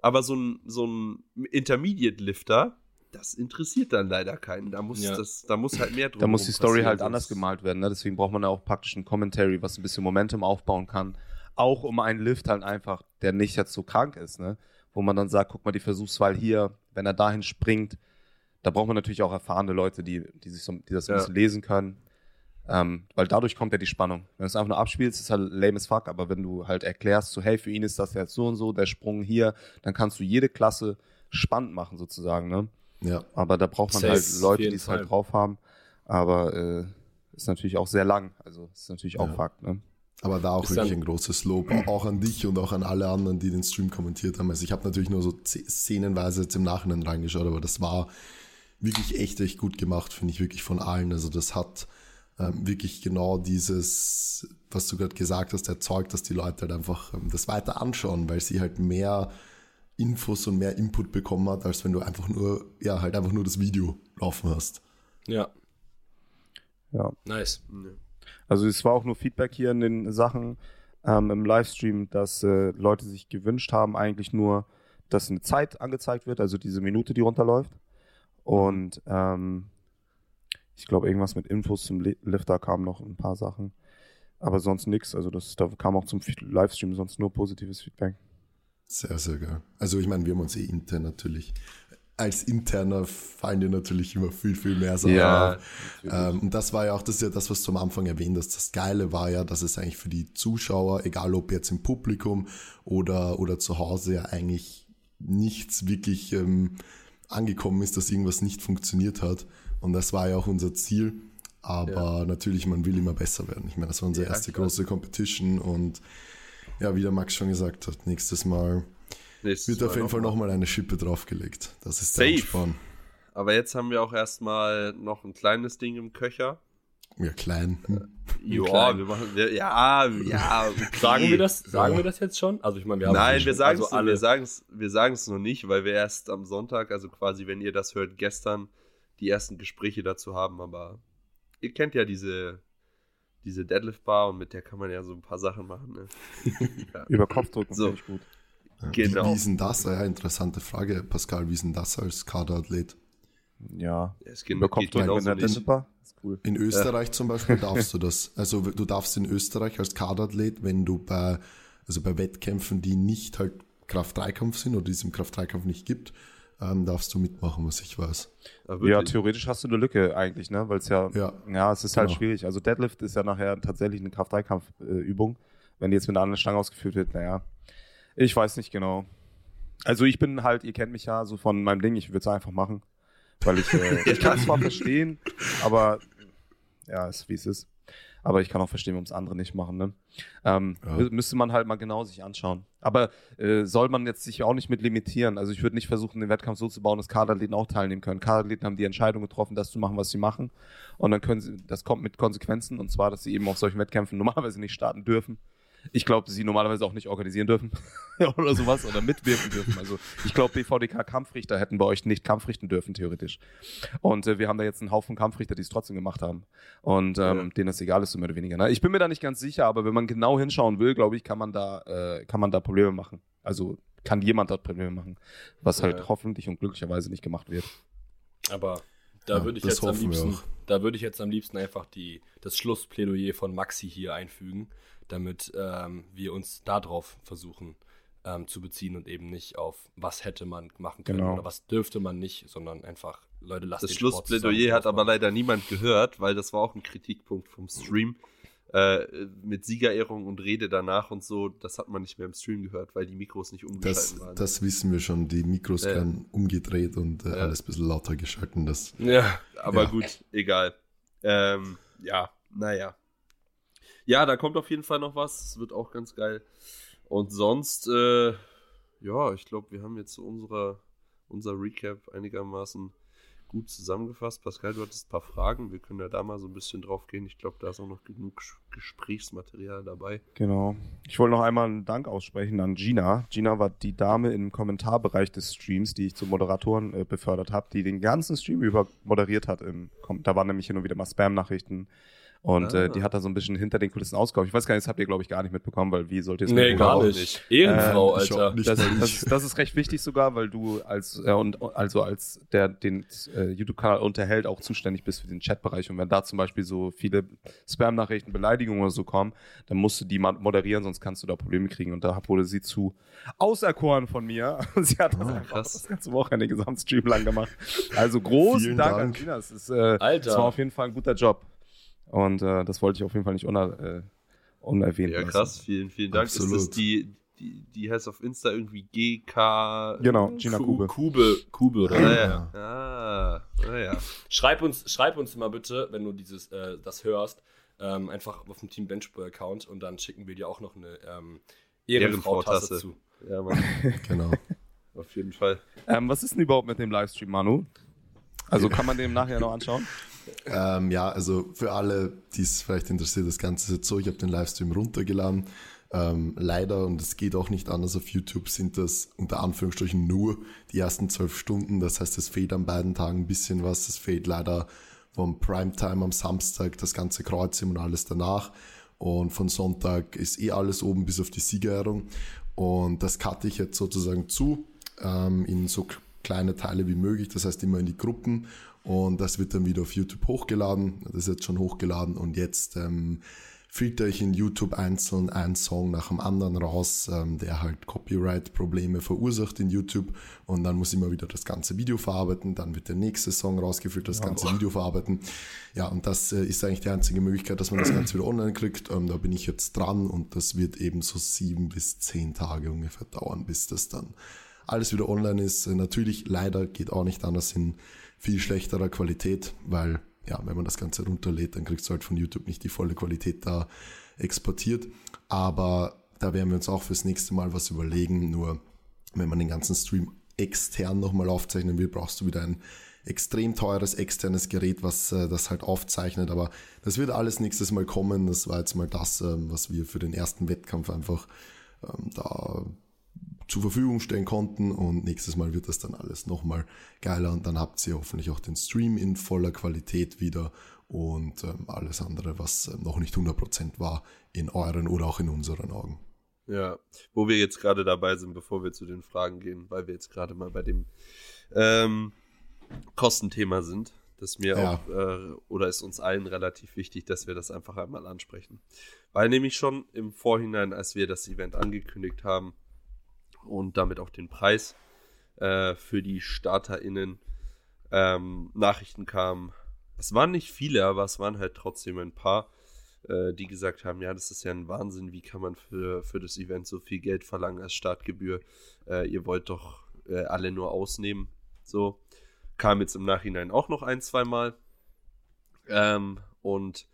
Aber so ein, so ein Intermediate-Lifter, das interessiert dann leider keinen. Da muss, Ja. das, da muss halt mehr drum Da muss die Story halt anders gemalt werden. Ne? Deswegen braucht man ja auch praktisch ein Commentary, was ein bisschen Momentum aufbauen kann. Auch um einen Lift halt einfach, der nicht jetzt so krank ist, ne? Wo man dann sagt, guck mal, die Versuchswahl hier, wenn er dahin springt, da braucht man natürlich auch erfahrene Leute, die, die, sich so, die das ein Ja. bisschen lesen können. Ähm, weil dadurch kommt ja die Spannung. Wenn du es einfach nur abspielst, ist halt lame as fuck, aber wenn du halt erklärst, so, hey, für ihn ist das jetzt so und so, der Sprung hier, dann kannst du jede Klasse spannend machen, sozusagen, ne? Ja, Aber da braucht man halt Leute, die es halt drauf haben. Aber äh, ist natürlich auch sehr lang. Also ist natürlich auch Ja. Fakt. Ne? aber da auch Ist wirklich ein großes Lob, auch an dich und auch an alle anderen, die den Stream kommentiert haben. Also ich habe natürlich nur so szenenweise jetzt im Nachhinein reingeschaut, aber das war wirklich echt, echt gut gemacht, finde ich wirklich von allen. Also das hat ähm, wirklich genau dieses, was du gerade gesagt hast, erzeugt, dass die Leute halt einfach ähm, das weiter anschauen, weil sie halt mehr Infos und mehr Input bekommen hat, als wenn du einfach nur, ja, halt einfach nur das Video laufen hast. Ja, Ja. nice. Also es war auch nur Feedback hier in den Sachen ähm, im Livestream, dass äh, Leute sich gewünscht haben, eigentlich nur, dass eine Zeit angezeigt wird, also diese Minute, die runterläuft. Und ähm, ich glaube, irgendwas mit Infos zum Li- Lifter kamen noch ein paar Sachen. Aber sonst nichts. Also das, da kam auch zum Livestream sonst nur positives Feedback. Sehr, sehr geil. Also ich meine, wir haben uns eh intern natürlich, als Interner fallen dir natürlich immer viel, viel mehr Sachen Ja, auf. Ähm, und das war ja auch, das ist ja das, was du am Anfang erwähnt hast. Das Geile war ja, dass es eigentlich für die Zuschauer, egal ob jetzt im Publikum oder, oder zu Hause, ja eigentlich nichts wirklich ähm, angekommen ist, dass irgendwas nicht funktioniert hat. Und das war ja auch unser Ziel. Aber natürlich, man will immer besser werden. Ich meine, das war unsere Ja, erste klar. große Competition und ja, wie der Max schon gesagt hat, nächstes Mal Nächstes wird auf Mal jeden Fall noch nochmal eine Schippe draufgelegt. Das ist der Safe. Ansporn. Aber jetzt haben wir auch erstmal noch ein kleines Ding im Köcher. Ja, klein. Hm. Ja, klein. wir machen, wir, ja, ja, <laughs> okay. Sagen wir das? Sagen Ja. wir das jetzt schon? Also ich meine, wir haben Nein, wir sagen es also wir sagen's, wir sagen's noch nicht, weil wir erst am Sonntag, also quasi, wenn ihr das hört, gestern die ersten Gespräche dazu haben, aber ihr kennt ja diese, diese Deadlift-Bar und mit der kann man ja so ein paar Sachen machen. Ne? ja. <laughs> Über Kopfdrücken So. finde ich gut. Ja. Genau. Wie, wie ist denn das? Ja, interessante Frage, Pascal. Wie ist denn das als Kaderathlet? Ja. Es geht, Über geht Kopfdrücken genauso mit der. Deadlift-Bar? Cool. In Österreich zum Beispiel darfst du das. Also du darfst in Österreich als Kaderathlet, wenn du bei, also bei Wettkämpfen, die nicht halt Kraft-3-Kampf sind oder die es im Kraft-3-Kampf nicht gibt, ähm, darfst du mitmachen, was ich weiß. Ja, theoretisch hast du eine Lücke eigentlich, ne? Weil es ja, Ja. ja, es ist halt Genau. schwierig. Also Deadlift ist ja nachher tatsächlich eine Kraft-3-Kampf-Übung. Wenn die jetzt mit einer anderen Stange ausgeführt wird, naja, ich weiß nicht genau. Also ich bin halt, ihr kennt mich ja so von meinem Ding, ich würde es einfach machen. Weil ich, äh, <laughs> ich kann es zwar verstehen, aber ja, ist wie es ist. Aber ich kann auch verstehen, warum es andere nicht machen. Ne? Ähm, Ja. mü- Müsste man halt mal genau sich anschauen. Aber äh, soll man jetzt sich auch nicht mit limitieren. Also ich würde nicht versuchen, den Wettkampf so zu bauen, dass Kaderathleten auch teilnehmen können. Kaderathleten haben die Entscheidung getroffen, das zu machen, was sie machen. Und dann können sie, das kommt mit Konsequenzen. Und zwar, dass sie eben auf solchen Wettkämpfen normalerweise nicht starten dürfen. Ich glaube, sie normalerweise auch nicht organisieren dürfen <laughs> oder sowas oder mitwirken dürfen. Also ich glaube, BVDK-Kampfrichter hätten bei euch nicht Kampfrichten dürfen, theoretisch. Und äh, wir haben da jetzt einen Haufen Kampfrichter, die es trotzdem gemacht haben. Und ähm, Ja. denen das egal ist, so mehr oder weniger. Ne? Ich bin mir da nicht ganz sicher, aber wenn man genau hinschauen will, glaube ich, kann man da, äh, kann man da Probleme machen. Also kann jemand dort Probleme machen, was halt Ja. hoffentlich und glücklicherweise nicht gemacht wird. Aber da Ja, würde ich jetzt am liebsten, da würde ich jetzt am liebsten einfach die, das Schlussplädoyer von Maxi hier einfügen, damit ähm, wir uns darauf versuchen ähm, zu beziehen und eben nicht auf was hätte man machen können Genau. oder was dürfte man nicht, sondern einfach Leute lasst Das Schlussplädoyer hat aber leider niemand gehört, weil das war auch ein Kritikpunkt vom Stream. Äh, mit Siegerehrung und Rede danach und so, das hat man nicht mehr im Stream gehört, weil die Mikros nicht umgeschaltet Das, waren. das wissen wir schon. Die Mikros Ja. werden umgedreht und äh, Ja. alles ein bisschen lauter geschalten. Das, Ja, Aber Ja. gut, egal. Ähm, ja, naja. Ja, da kommt auf jeden Fall noch was. Es wird auch ganz geil. Und sonst, äh, ja, ich glaube, wir haben jetzt so unsere, unser Recap einigermaßen gut zusammengefasst. Pascal, du hattest ein paar Fragen. Wir können ja da mal so ein bisschen drauf gehen. Ich glaube, da ist auch noch genug Gesprächsmaterial dabei. Genau. Ich wollte noch einmal einen Dank aussprechen an Gina. Gina war die Dame im Kommentarbereich des Streams, die ich zum Moderatoren äh, befördert habe, die den ganzen Stream über moderiert hat. Im, da waren nämlich hin und wieder mal Spam-Nachrichten und ah. äh, die hat da so ein bisschen hinter den Kulissen ausgehauen. Ich weiß gar nicht, das habt ihr, glaube ich, gar nicht mitbekommen, weil wie sollt ihr es Nee, gar nicht. nicht. Ehrenfrau, äh, Alter. Das, das, das, ist recht wichtig sogar, weil du als, äh, und, also als der den äh, YouTube-Kanal unterhält, auch zuständig bist für den Chatbereich. Und wenn da zum Beispiel so viele Spam-Nachrichten, Beleidigungen oder so kommen, dann musst du die moderieren, sonst kannst du da Probleme kriegen. Und da wurde sie zu auserkoren von mir. <laughs> sie hat das, oh, einfach das ganze Wochenende Gesamtstream lang gemacht. Also großen Dank, Dank, an Gina. Das, ist, äh, Alter. das war auf jeden Fall ein guter Job. Und äh, das wollte ich auf jeden Fall nicht uner, äh, unerwähnt Ja, lassen. krass, vielen, vielen Dank. Absolut. Ist das die, die, die heißt auf Insta irgendwie GK. Genau, Gina Kube. Kube, Kube oder? Naja. Ah, naja. Schreib uns, schreib uns mal bitte, wenn du dieses, äh, das hörst, ähm, einfach auf dem Team Benchboy Account und dann schicken wir dir auch noch eine ähm, Ehrenfrau-Tasse zu. Ja, Mann. <laughs> genau. Auf jeden Fall. Ähm, was ist denn überhaupt mit dem Livestream, Manu? Also kann man den nachher noch anschauen? <laughs> Ähm, ja, also für alle, die es vielleicht interessiert, das Ganze ist jetzt so, ich habe den Livestream runtergeladen. Ähm, leider, und es geht auch nicht anders auf YouTube, sind das unter Anführungsstrichen nur die ersten zwölf Stunden. Das heißt, es fehlt an beiden Tagen ein bisschen was. Es fehlt leider vom Primetime am Samstag das ganze Kreuzim und alles danach. Und von Sonntag ist eh alles oben bis auf die Siegerehrung. Und das cutte ich jetzt sozusagen zu ähm, in so kleine Teile wie möglich. Das heißt immer in die Gruppen und das wird dann wieder auf YouTube hochgeladen. Das ist jetzt schon hochgeladen und jetzt ähm, filter ich in YouTube einzeln einen Song nach dem anderen raus, ähm, der halt Copyright-Probleme verursacht in YouTube und dann muss ich immer wieder das ganze Video verarbeiten, dann wird der nächste Song rausgefiltert, das ganze oh. Video verarbeiten. Ja, und das äh, ist eigentlich die einzige Möglichkeit, dass man das Ganze wieder online kriegt. Ähm, da bin ich jetzt dran und das wird eben so sieben bis zehn Tage ungefähr dauern, bis das dann alles wieder online ist. Äh, natürlich, leider geht auch nicht anders in viel schlechterer Qualität, weil ja, wenn man das Ganze runterlädt, dann kriegst du halt von YouTube nicht die volle Qualität da exportiert. Aber da werden wir uns auch fürs nächste Mal was überlegen. Nur wenn man den ganzen Stream extern nochmal aufzeichnen will, brauchst du wieder ein extrem teures externes Gerät, was äh, das halt aufzeichnet. Aber das wird alles nächstes Mal kommen. Das war jetzt mal das, ähm, was wir für den ersten Wettkampf einfach ähm, da zur Verfügung stellen konnten und nächstes Mal wird das dann alles nochmal geiler und dann habt ihr hoffentlich auch den Stream in voller Qualität wieder und ähm, alles andere, was äh, noch nicht 100% war, in euren oder auch in unseren Augen. Ja, wo wir jetzt gerade dabei sind, bevor wir zu den Fragen gehen, weil wir jetzt gerade mal bei dem ähm, Kostenthema sind, das mir ja. auch, äh, oder ist uns allen relativ wichtig, dass wir das einfach einmal ansprechen. Weil nämlich schon im Vorhinein, als wir das Event angekündigt haben, und damit auch den Preis äh, für die StarterInnen ähm, Nachrichten kamen. Es waren nicht viele, aber es waren halt trotzdem ein paar, äh, die gesagt haben, ja, das ist ja ein Wahnsinn, wie kann man für, für das Event so viel Geld verlangen als Startgebühr? Äh, ihr wollt doch äh, alle nur ausnehmen. So kam jetzt im Nachhinein auch noch ein, zwei Mal. Ähm, und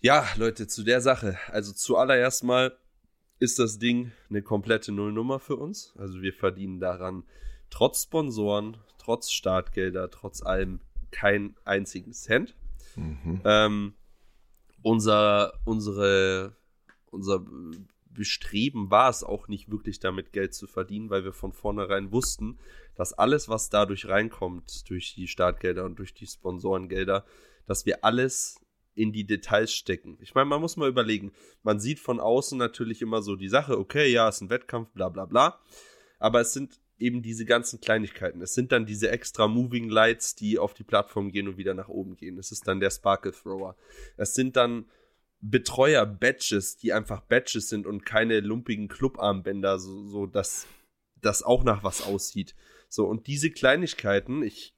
ja, Leute, zu der Sache. Also zuallererst mal ist das Ding eine komplette Nullnummer für uns. Also wir verdienen daran trotz Sponsoren, trotz Startgelder, trotz allem keinen einzigen Cent. Mhm. Ähm, unser, unsere, unser Bestreben war es auch nicht wirklich damit Geld zu verdienen, weil wir von vornherein wussten, dass alles, was dadurch reinkommt, durch die Startgelder und durch die Sponsorengelder, dass wir alles in die Details stecken. Ich meine, man muss mal überlegen, man sieht von außen natürlich immer so die Sache, okay, ja, es ist ein Wettkampf, bla bla bla. Aber es sind eben diese ganzen Kleinigkeiten. Es sind dann diese extra Moving Lights, die auf die Plattform gehen und wieder nach oben gehen. Es ist dann der Sparkle Thrower. Es sind dann Betreuer-Badges, die einfach Badges sind und keine lumpigen Clubarmbänder, so, so dass das auch nach was aussieht. So, und diese Kleinigkeiten, ich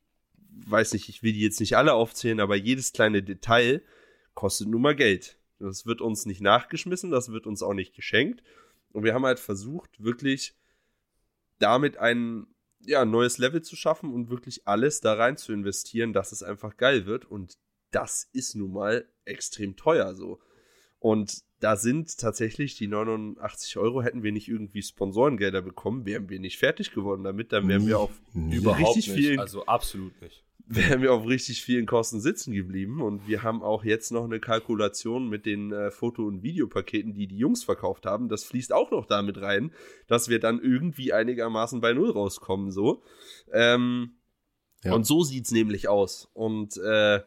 weiß nicht, ich will die jetzt nicht alle aufzählen, aber jedes kleine Detail kostet nun mal Geld. Das wird uns nicht nachgeschmissen, das wird uns auch nicht geschenkt. Und wir haben halt versucht, wirklich damit ein ja, neues Level zu schaffen und wirklich alles da rein zu investieren, dass es einfach geil wird. Und das ist nun mal extrem teuer so. Und da sind tatsächlich die 89 Euro, hätten wir nicht irgendwie Sponsorengelder bekommen, wären wir nicht fertig geworden damit. Dann wären wir auf überhaupt nicht. Viel, also absolut nicht wären wir auf richtig vielen Kosten sitzen geblieben und wir haben auch jetzt noch eine Kalkulation mit den äh, Foto- und Videopaketen, die die Jungs verkauft haben. Das fließt auch noch damit rein, dass wir dann irgendwie einigermaßen bei Null rauskommen, so. Ähm, ja. Und so sieht's nämlich aus. Und äh,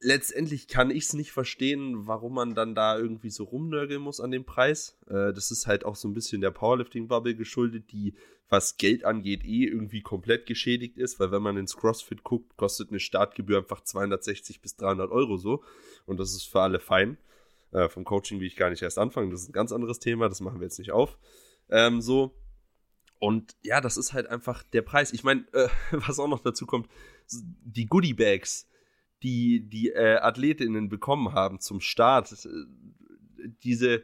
letztendlich kann ich es nicht verstehen, warum man dann da irgendwie so rumnörgeln muss an dem Preis. Äh, das ist halt auch so ein bisschen der Powerlifting-Bubble geschuldet, die, was Geld angeht, eh irgendwie komplett geschädigt ist, weil wenn man ins CrossFit guckt, kostet eine Startgebühr einfach 260 bis 300 Euro so. Und das ist für alle fein. Äh, vom Coaching will ich gar nicht erst anfangen, das ist ein ganz anderes Thema, das machen wir jetzt nicht auf. Ähm, so. Und ja, das ist halt einfach der Preis. Ich meine, äh, <laughs> was auch noch dazu kommt, die Goodie Bags die die äh, Athletinnen bekommen haben zum Start, äh, diese,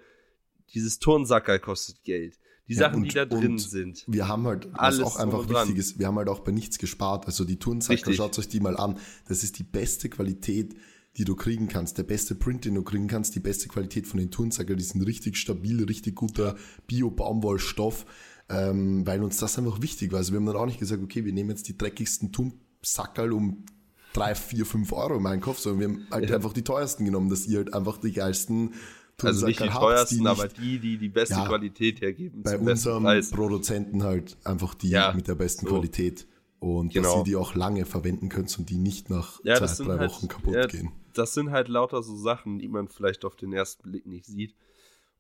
dieses Turnsacker kostet Geld. Die Sachen, und, die da drin sind. Wir haben halt, was auch einfach wichtig ist, wir haben halt auch bei nichts gespart. Also die Turnsacker, schaut euch die mal an. Das ist die beste Qualität, die du kriegen kannst. Der beste Print, den du kriegen kannst, die beste Qualität von den Turnsacker. Die sind richtig stabil, richtig guter Bio-Baumwollstoff, ähm, weil uns das einfach wichtig war. Also wir haben dann auch nicht gesagt, okay, wir nehmen jetzt die dreckigsten Turnsackerl um drei, vier, fünf Euro im Einkauf, sondern wir haben halt ja. einfach die teuersten genommen, dass ihr halt einfach die geilsten also nicht die habt, teuersten, die nicht, aber die, die die beste ja, Qualität hergeben. Bei unserem Produzenten halt einfach die ja, mit der besten so. Qualität. Und genau. dass ihr die auch lange verwenden könnt und die nicht nach ja, zwei, drei halt, Wochen kaputt gehen. Das sind halt lauter so Sachen, die man vielleicht auf den ersten Blick nicht sieht.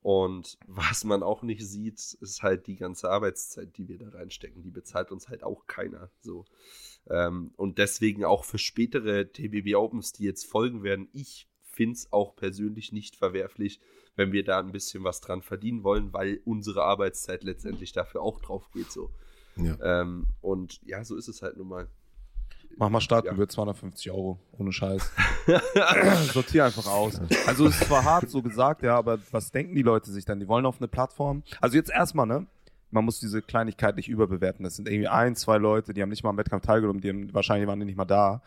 Und was man auch nicht sieht, ist halt die ganze Arbeitszeit, die wir da reinstecken. Die bezahlt uns halt auch keiner. So. Ähm, und deswegen auch für spätere TBB Opens, die jetzt folgen werden, ich finde es auch persönlich nicht verwerflich, wenn wir da ein bisschen was dran verdienen wollen, weil unsere Arbeitszeit letztendlich dafür auch drauf geht. So. Ja. Ähm, und ja, so ist es halt nun mal. Mach mal Startgebühr ja. 250 Euro, ohne Scheiß. <laughs> Sortier einfach aus. Also es ist zwar hart so gesagt, ja, aber was denken die Leute sich dann? Die wollen auf eine Plattform. Also jetzt erstmal, ne? Man muss diese Kleinigkeit nicht überbewerten. Das sind irgendwie ein, zwei Leute, die haben nicht mal am Wettkampf teilgenommen, die haben, wahrscheinlich waren die nicht mal da.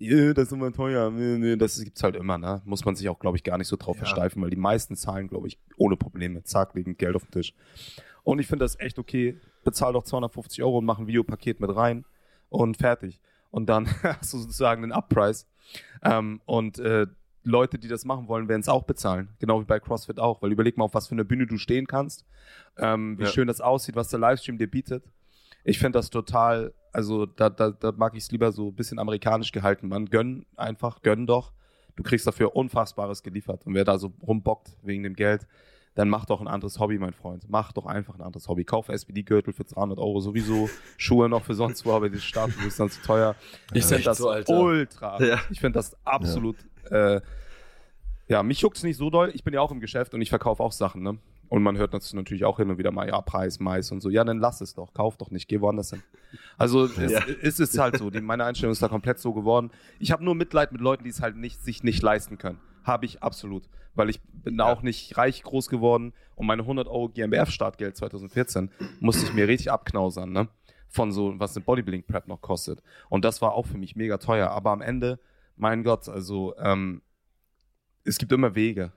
Yeah, das ist immer teuer. Das gibt's halt immer, ne? Muss man sich auch, glaube ich, gar nicht so drauf ja. versteifen, weil die meisten zahlen, glaube ich, ohne Probleme. Zack, liegen Geld auf dem Tisch. Und ich finde das echt okay. Bezahl doch 250 Euro und mach ein Videopaket mit rein und fertig. Und dann <laughs> hast du sozusagen einen Upprice. Ähm, und äh, Leute, die das machen wollen, werden es auch bezahlen. Genau wie bei CrossFit auch. Weil überleg mal, auf was für eine Bühne du stehen kannst, ähm, wie ja. schön das aussieht, was der Livestream dir bietet. Ich finde das total, also da, da, da mag ich es lieber so ein bisschen amerikanisch gehalten. Man gönn einfach, gönn doch. Du kriegst dafür Unfassbares geliefert. Und wer da so rumbockt wegen dem Geld, dann mach doch ein anderes Hobby, mein Freund. Mach doch einfach ein anderes Hobby. Kauf SPD-Gürtel für 300 Euro sowieso, <laughs> Schuhe noch für sonst wo, aber die Starten ist dann zu teuer. Ich finde das so, ultra. Ja. Ich finde das absolut äh, ja, mich juckt's nicht so doll. Ich bin ja auch im Geschäft und ich verkaufe auch Sachen, ne? Und man hört natürlich auch hin und wieder mal, ja, Preis, Mais und so. Ja, dann lass es doch, kauf doch nicht, geh woanders hin. Also es, ja. es ist halt so, die, meine Einstellung ist da komplett so geworden. Ich habe nur Mitleid mit Leuten, die es halt nicht, sich nicht leisten können. Habe ich absolut. Weil ich bin ja. auch nicht reich groß geworden und meine 100 Euro GmbF-Startgeld 2014 musste ich mir richtig abknausern, ne? Von so, was eine Bodybuilding-Prep noch kostet. Und das war auch für mich mega teuer. Aber am Ende mein Gott, also ähm, es gibt immer Wege.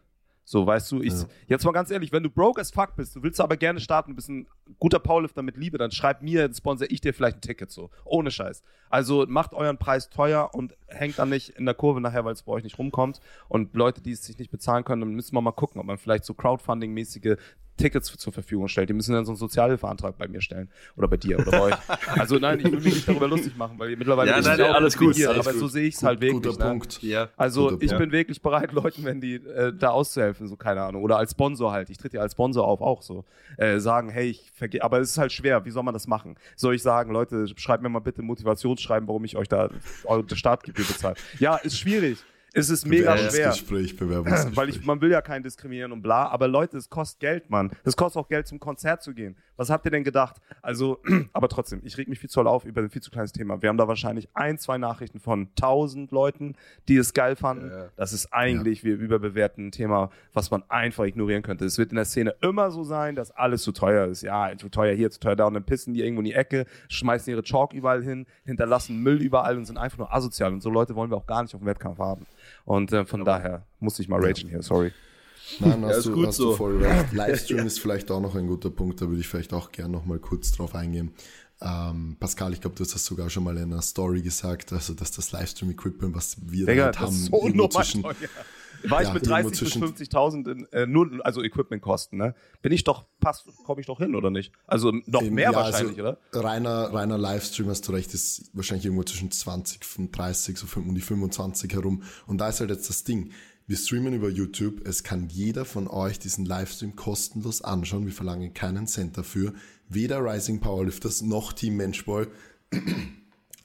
So, weißt du, ich, ja. jetzt mal ganz ehrlich, wenn du broke as fuck bist, du willst aber gerne starten, du bist ein guter Powerlifter mit Liebe, dann schreib mir, sponsor ich dir vielleicht ein Ticket, so. Ohne Scheiß. Also macht euren Preis teuer und hängt dann nicht in der Kurve nachher, weil es bei euch nicht rumkommt. Und Leute, die es sich nicht bezahlen können, dann müssen wir mal gucken, ob man vielleicht so Crowdfunding-mäßige Tickets zur Verfügung stellt. Die müssen dann so einen Sozialhilfeantrag bei mir stellen. Oder bei dir oder bei euch. <laughs> Also nein, ich will mich nicht darüber lustig machen, weil mittlerweile ja, nein, ja, alles gut, hier, alles aber gut. so sehe ich es halt wirklich. Guter ne? Punkt. Ja. Also Guter ich Punkt. bin wirklich bereit, Leuten, wenn die äh, da auszuhelfen, so keine Ahnung. Oder als Sponsor halt. Ich trete ja als Sponsor auf auch so. Äh, sagen, hey, ich vergehe. Aber es ist halt schwer. Wie soll man das machen? Soll ich sagen, Leute, schreibt mir mal bitte Motivationsschreiben, warum ich euch da eure Startgebühr bezahle? Ja, ist schwierig es ist mega schwer. Bewerbungsgespräch, Bewerbungsgespräch. Weil ich, man will ja keinen diskriminieren und bla, aber Leute, es kostet Geld, Mann. Es kostet auch Geld, zum Konzert zu gehen. Was habt ihr denn gedacht? Also, <clears throat> aber trotzdem, ich reg mich viel zu doll auf über ein viel zu kleines Thema. Wir haben da wahrscheinlich ein, zwei Nachrichten von tausend Leuten, die es geil fanden. Ja. Das ist eigentlich, ja. wir überbewerten ein Thema, was man einfach ignorieren könnte. Es wird in der Szene immer so sein, dass alles zu teuer ist. Ja, zu teuer hier, zu teuer da und dann pissen die irgendwo in die Ecke, schmeißen ihre Chalk überall hin, hinterlassen Müll überall und sind einfach nur asozial. Und so Leute wollen wir auch gar nicht auf dem Wettkampf haben. Und äh, von ja. daher musste ich mal ragen hier, sorry. Nein, Ja, hast, ist du, gut hast so. du voll recht. <laughs> Livestream ist vielleicht auch noch ein guter Punkt, da würde ich vielleicht auch gerne noch mal kurz drauf eingehen. Ähm, Pascal, ich glaube, du hast das sogar schon mal in einer Story gesagt, also dass das Livestream-Equipment, was wir Digga, halt das haben, ist so zwischen, teuer. War ich Ja, mit irgendwo 30 zwischen- bis 50.000 in, äh, nur, also Equipmentkosten, ne? Bin ich doch, passt, komme ich doch hin, oder nicht? Also noch Ähm, mehr ja, wahrscheinlich, also oder? Reiner, reiner Livestream, hast du recht, ist wahrscheinlich irgendwo zwischen 20 und 30, so um die 25 herum. Und da ist halt jetzt das Ding. Wir streamen über YouTube. Es kann jeder von euch diesen Livestream kostenlos anschauen. Wir verlangen keinen Cent dafür. Weder Rising Powerlifters noch Team Menschball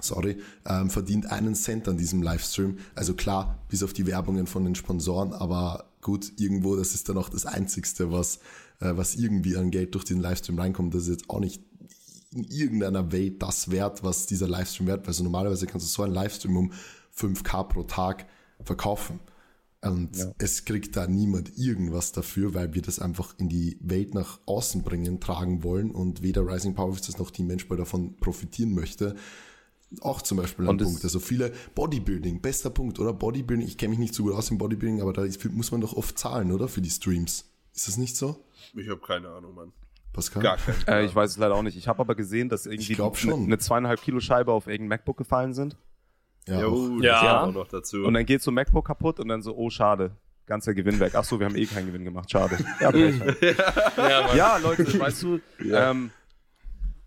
sorry, ähm, verdient einen Cent an diesem Livestream. Also klar, bis auf die Werbungen von den Sponsoren, aber gut, irgendwo, das ist dann auch das Einzigste, was, äh, was irgendwie an Geld durch den Livestream reinkommt. Das ist jetzt auch nicht in irgendeiner Welt das wert, was dieser Livestream wert, weil also normalerweise kannst du so einen Livestream um 5k pro Tag verkaufen. Und es kriegt da niemand irgendwas dafür, weil wir das einfach in die Welt nach außen bringen, tragen wollen und weder Rising Powerlifts noch Team Menschball davon profitieren möchte. Auch zum Beispiel ein Punkt. Also viele Bodybuilding, bester Punkt, oder? Bodybuilding, ich kenne mich nicht so gut aus im Bodybuilding, aber da ist, muss man doch oft zahlen, oder? Für die Streams. Ist das nicht so, Ich habe keine Ahnung, Mann. Pascal? Gar keinen. Äh, ich weiß es leider auch nicht. Ich habe aber gesehen, dass irgendwie Ich glaub schon. eine, eine zweieinhalb Kilo Scheibe auf irgendein MacBook gefallen sind. Ja. Jo, Ja. das kam auch noch dazu. Und dann geht so ein MacBook kaputt und dann so, oh, schade. Ganzer Gewinn weg. Ach so, wir haben eh keinen Gewinn gemacht. Schade. Ja. <laughs> Ja, ja Leute, weißt du, ähm,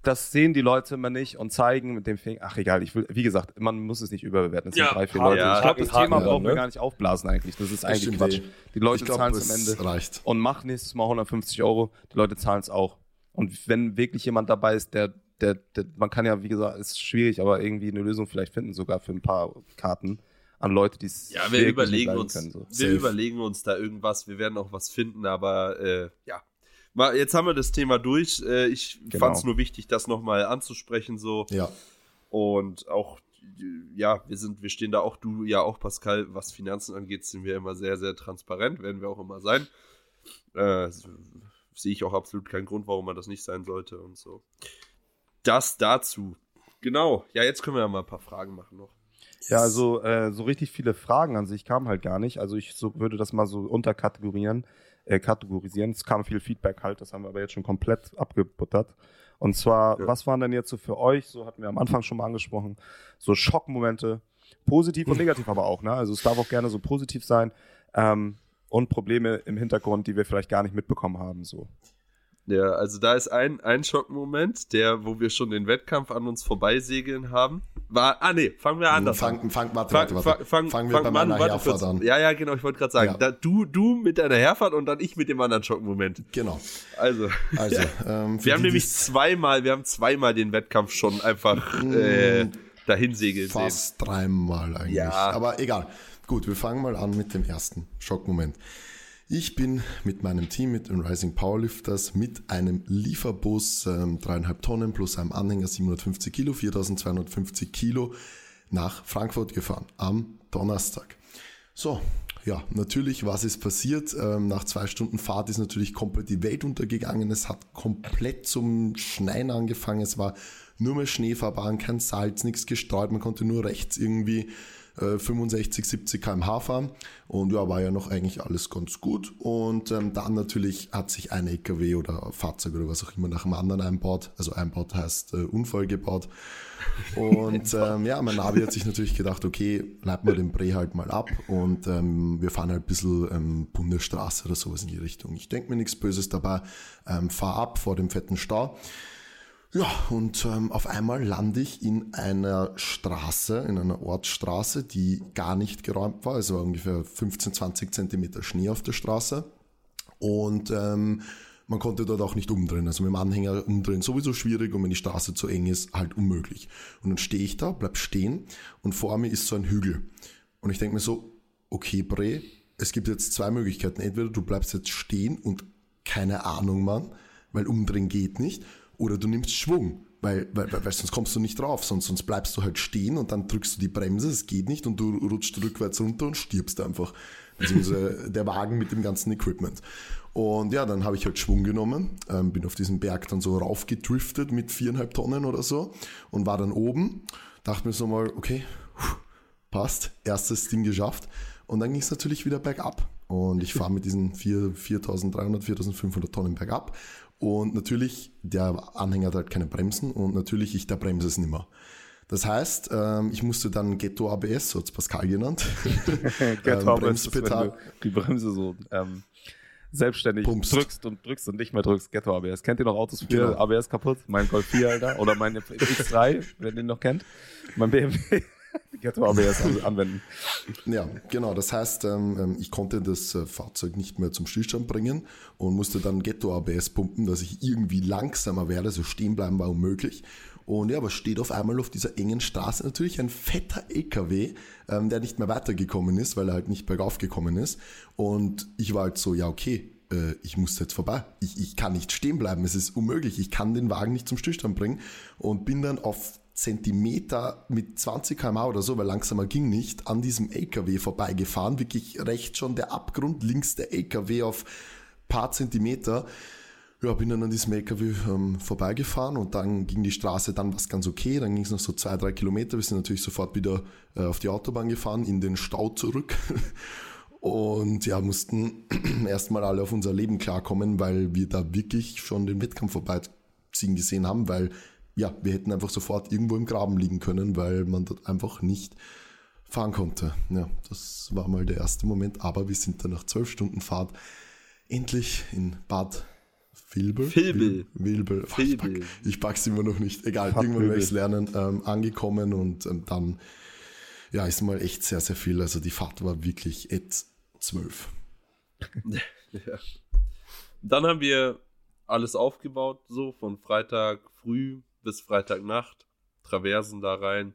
das sehen die Leute immer nicht und zeigen mit dem Finger. Ach egal, ich will, wie gesagt, man muss es nicht überbewerten. Es sind Ja, drei, vier Leute. ja, ich glaube, das Haken Thema brauchen wir ne? gar nicht aufblasen eigentlich. Das ist eigentlich Quatsch. Die Leute zahlen es am Ende reicht. und machen nächstes Mal 150 Euro. Die Leute zahlen es auch. Und wenn wirklich jemand dabei ist, der, der, der, man kann ja, wie gesagt, ist schwierig, aber irgendwie eine Lösung vielleicht finden, sogar für ein paar Karten an Leute, die es Ja, wir wirklich überlegen uns, können. So. wir Safe. überlegen uns da irgendwas. Wir werden auch was finden, aber äh, ja. Jetzt haben wir das Thema durch. Äh, ich Genau. fand es nur wichtig, das nochmal anzusprechen so. Ja, Und auch, ja, wir sind, wir stehen da auch, du ja auch, Pascal, was Finanzen angeht, sind wir immer sehr, sehr transparent, werden wir auch immer sein. Äh, sehe ich auch absolut keinen Grund, warum man das nicht sein sollte und so. Das dazu. Genau. Ja, jetzt können wir ja mal ein paar Fragen machen noch. Ja, also äh, so richtig viele Fragen an sich kamen halt gar nicht. Also ich so, würde das mal so unterkategorieren, äh, kategorisieren. Es kam viel Feedback halt, das haben wir aber jetzt schon komplett abgebuttert. Und zwar, Ja. was waren denn jetzt so für euch, so hatten wir am Anfang schon mal angesprochen, so Schockmomente, positiv und <laughs> negativ aber auch, ne? Also es darf auch gerne so positiv sein. Ähm, und Probleme im Hintergrund, die wir vielleicht gar nicht mitbekommen haben. So. Ja, also da ist ein, ein Schockmoment, der, wo wir schon den Wettkampf an uns vorbeisegeln haben. War, ah nee, fangen wir anders an. fang, fang, warte, Fang, warte, warte. fang, fang, Fangen wir fang bei mal an, meiner warte Herfahrt an. Ja, ja, genau, ich wollte gerade sagen, Ja. da, du, du mit deiner Herfahrt und dann ich mit dem anderen Schockmoment. Genau. Also, Also, <laughs> ähm, wir haben die, nämlich zweimal, wir haben zweimal den Wettkampf schon einfach äh, dahin segeln sehen. fast dreimal eigentlich. Ja. Aber egal. Gut, wir fangen mal an mit dem ersten Schockmoment. Ich bin mit meinem Team, mit den Rising Powerlifters, mit einem Lieferbus, ähm, dreieinhalb Tonnen plus einem Anhänger, 750 Kilo, 4250 Kilo, nach Frankfurt gefahren am Donnerstag. So, ja, natürlich, was ist passiert? Ähm, nach zwei Stunden Fahrt ist natürlich komplett die Welt untergegangen. Es hat komplett zum Schneien angefangen. Es war nur mehr Schneefahrbahn, kein Salz, nichts gestreut. Man konnte nur rechts irgendwie äh, 65, 70 km/h fahren. Und ja, war ja noch eigentlich alles ganz gut. Und ähm, dann natürlich hat sich ein LKW oder Fahrzeug oder was auch immer nach dem anderen einbaut. Also einbaut heißt äh, Unfall gebaut. Und <laughs> ähm, ja, mein Navi hat sich natürlich gedacht, okay, leiten wir den Bre halt mal ab und ähm, wir fahren halt ein bisschen ähm, Bundesstraße oder sowas in die Richtung. Ich denke mir nichts Böses dabei, ähm, fahr ab vor dem fetten Stau. Ja, und ähm, auf einmal lande ich in einer Straße, in einer Ortsstraße, die gar nicht geräumt war. Es war ungefähr 15, 20 Zentimeter Schnee auf der Straße. Und ähm, man konnte dort auch nicht umdrehen. Also mit dem Anhänger umdrehen sowieso schwierig und wenn die Straße zu eng ist, halt unmöglich. Und dann stehe ich da, bleib stehen und vor mir ist so ein Hügel. Und ich denke mir so, okay, Bre, es gibt jetzt zwei Möglichkeiten. Entweder du bleibst jetzt stehen und keine Ahnung, Mann, weil umdrehen geht nicht. Oder du nimmst Schwung, weil, weil, weil, weil sonst kommst du nicht drauf, sonst, sonst bleibst du halt stehen und dann drückst du die Bremse, es geht nicht und du rutschst rückwärts runter und stirbst einfach. Beziehungsweise <laughs> der Wagen mit dem ganzen Equipment. Und ja, dann habe ich halt Schwung genommen, ähm, bin auf diesen Berg dann so raufgedriftet mit viereinhalb Tonnen oder so und war dann oben, dachte mir so mal, okay, passt, erstes Ding geschafft. Und dann ging es natürlich wieder bergab. Und ich fahre mit diesen 4, 4300, 4500 Tonnen bergab. Und natürlich, der Anhänger hat halt keine Bremsen und natürlich, ich, der bremse es nicht mehr. Das heißt, ähm, ich musste dann Ghetto ABS, so hat es Pascal genannt. <laughs> Ghetto ähm, ABS ist, wenn Bremspedal. du die Bremse so ähm, selbstständig Pumpst. drückst und drückst und nicht mehr drückst. Ghetto ABS. Kennt ihr noch Autos für Genau. ABS kaputt? Mein Golf 4, Alter. Oder mein X3, wenn ihr den noch kennt. Mein BMW. <laughs> Ghetto ABS an- anwenden. Ja, genau. Das heißt, ähm, ähm, ich konnte das äh, Fahrzeug nicht mehr zum Stillstand bringen und musste dann Ghetto ABS pumpen, dass ich irgendwie langsamer werde. So stehen bleiben war unmöglich. Und ja, was steht auf einmal auf dieser engen Straße? Natürlich ein fetter LKW, ähm, der nicht mehr weitergekommen ist, weil er halt nicht bergauf gekommen ist. Und ich war halt so, ja, okay, äh, ich muss jetzt vorbei. Ich, ich kann nicht stehen bleiben. Es ist unmöglich. Ich kann den Wagen nicht zum Stillstand bringen. Und bin dann auf Zentimeter mit 20 km/h oder so, weil langsamer ging nicht, an diesem LKW vorbeigefahren. Wirklich rechts schon der Abgrund, links der LKW auf paar Zentimeter. Ja, bin dann an diesem LKW ähm, vorbeigefahren und dann ging die Straße, dann war ganz okay, dann ging es noch so zwei, drei Kilometer. Wir sind natürlich sofort wieder äh, auf die Autobahn gefahren, in den Stau zurück. <laughs> Und ja, mussten <clears throat> erstmal alle auf unser Leben klarkommen, weil wir da wirklich schon den Wettkampf vorbeiziehen gesehen haben, weil ja, wir hätten einfach sofort irgendwo im Graben liegen können, weil man dort einfach nicht fahren konnte. Ja, das war mal der erste Moment, aber wir sind dann nach zwölf Stunden Fahrt endlich in Bad Vilbel. Vilbel. Vilbel. Vilbel. ich pack's immer noch nicht. Egal, Bad irgendwann werde ich es lernen. Ähm, angekommen und ähm, dann, ja, ist mal echt sehr, sehr viel. Also die Fahrt war wirklich et zwölf. <laughs> Ja. Dann haben wir alles aufgebaut, so von Freitag früh bis Freitagnacht, Traversen da rein.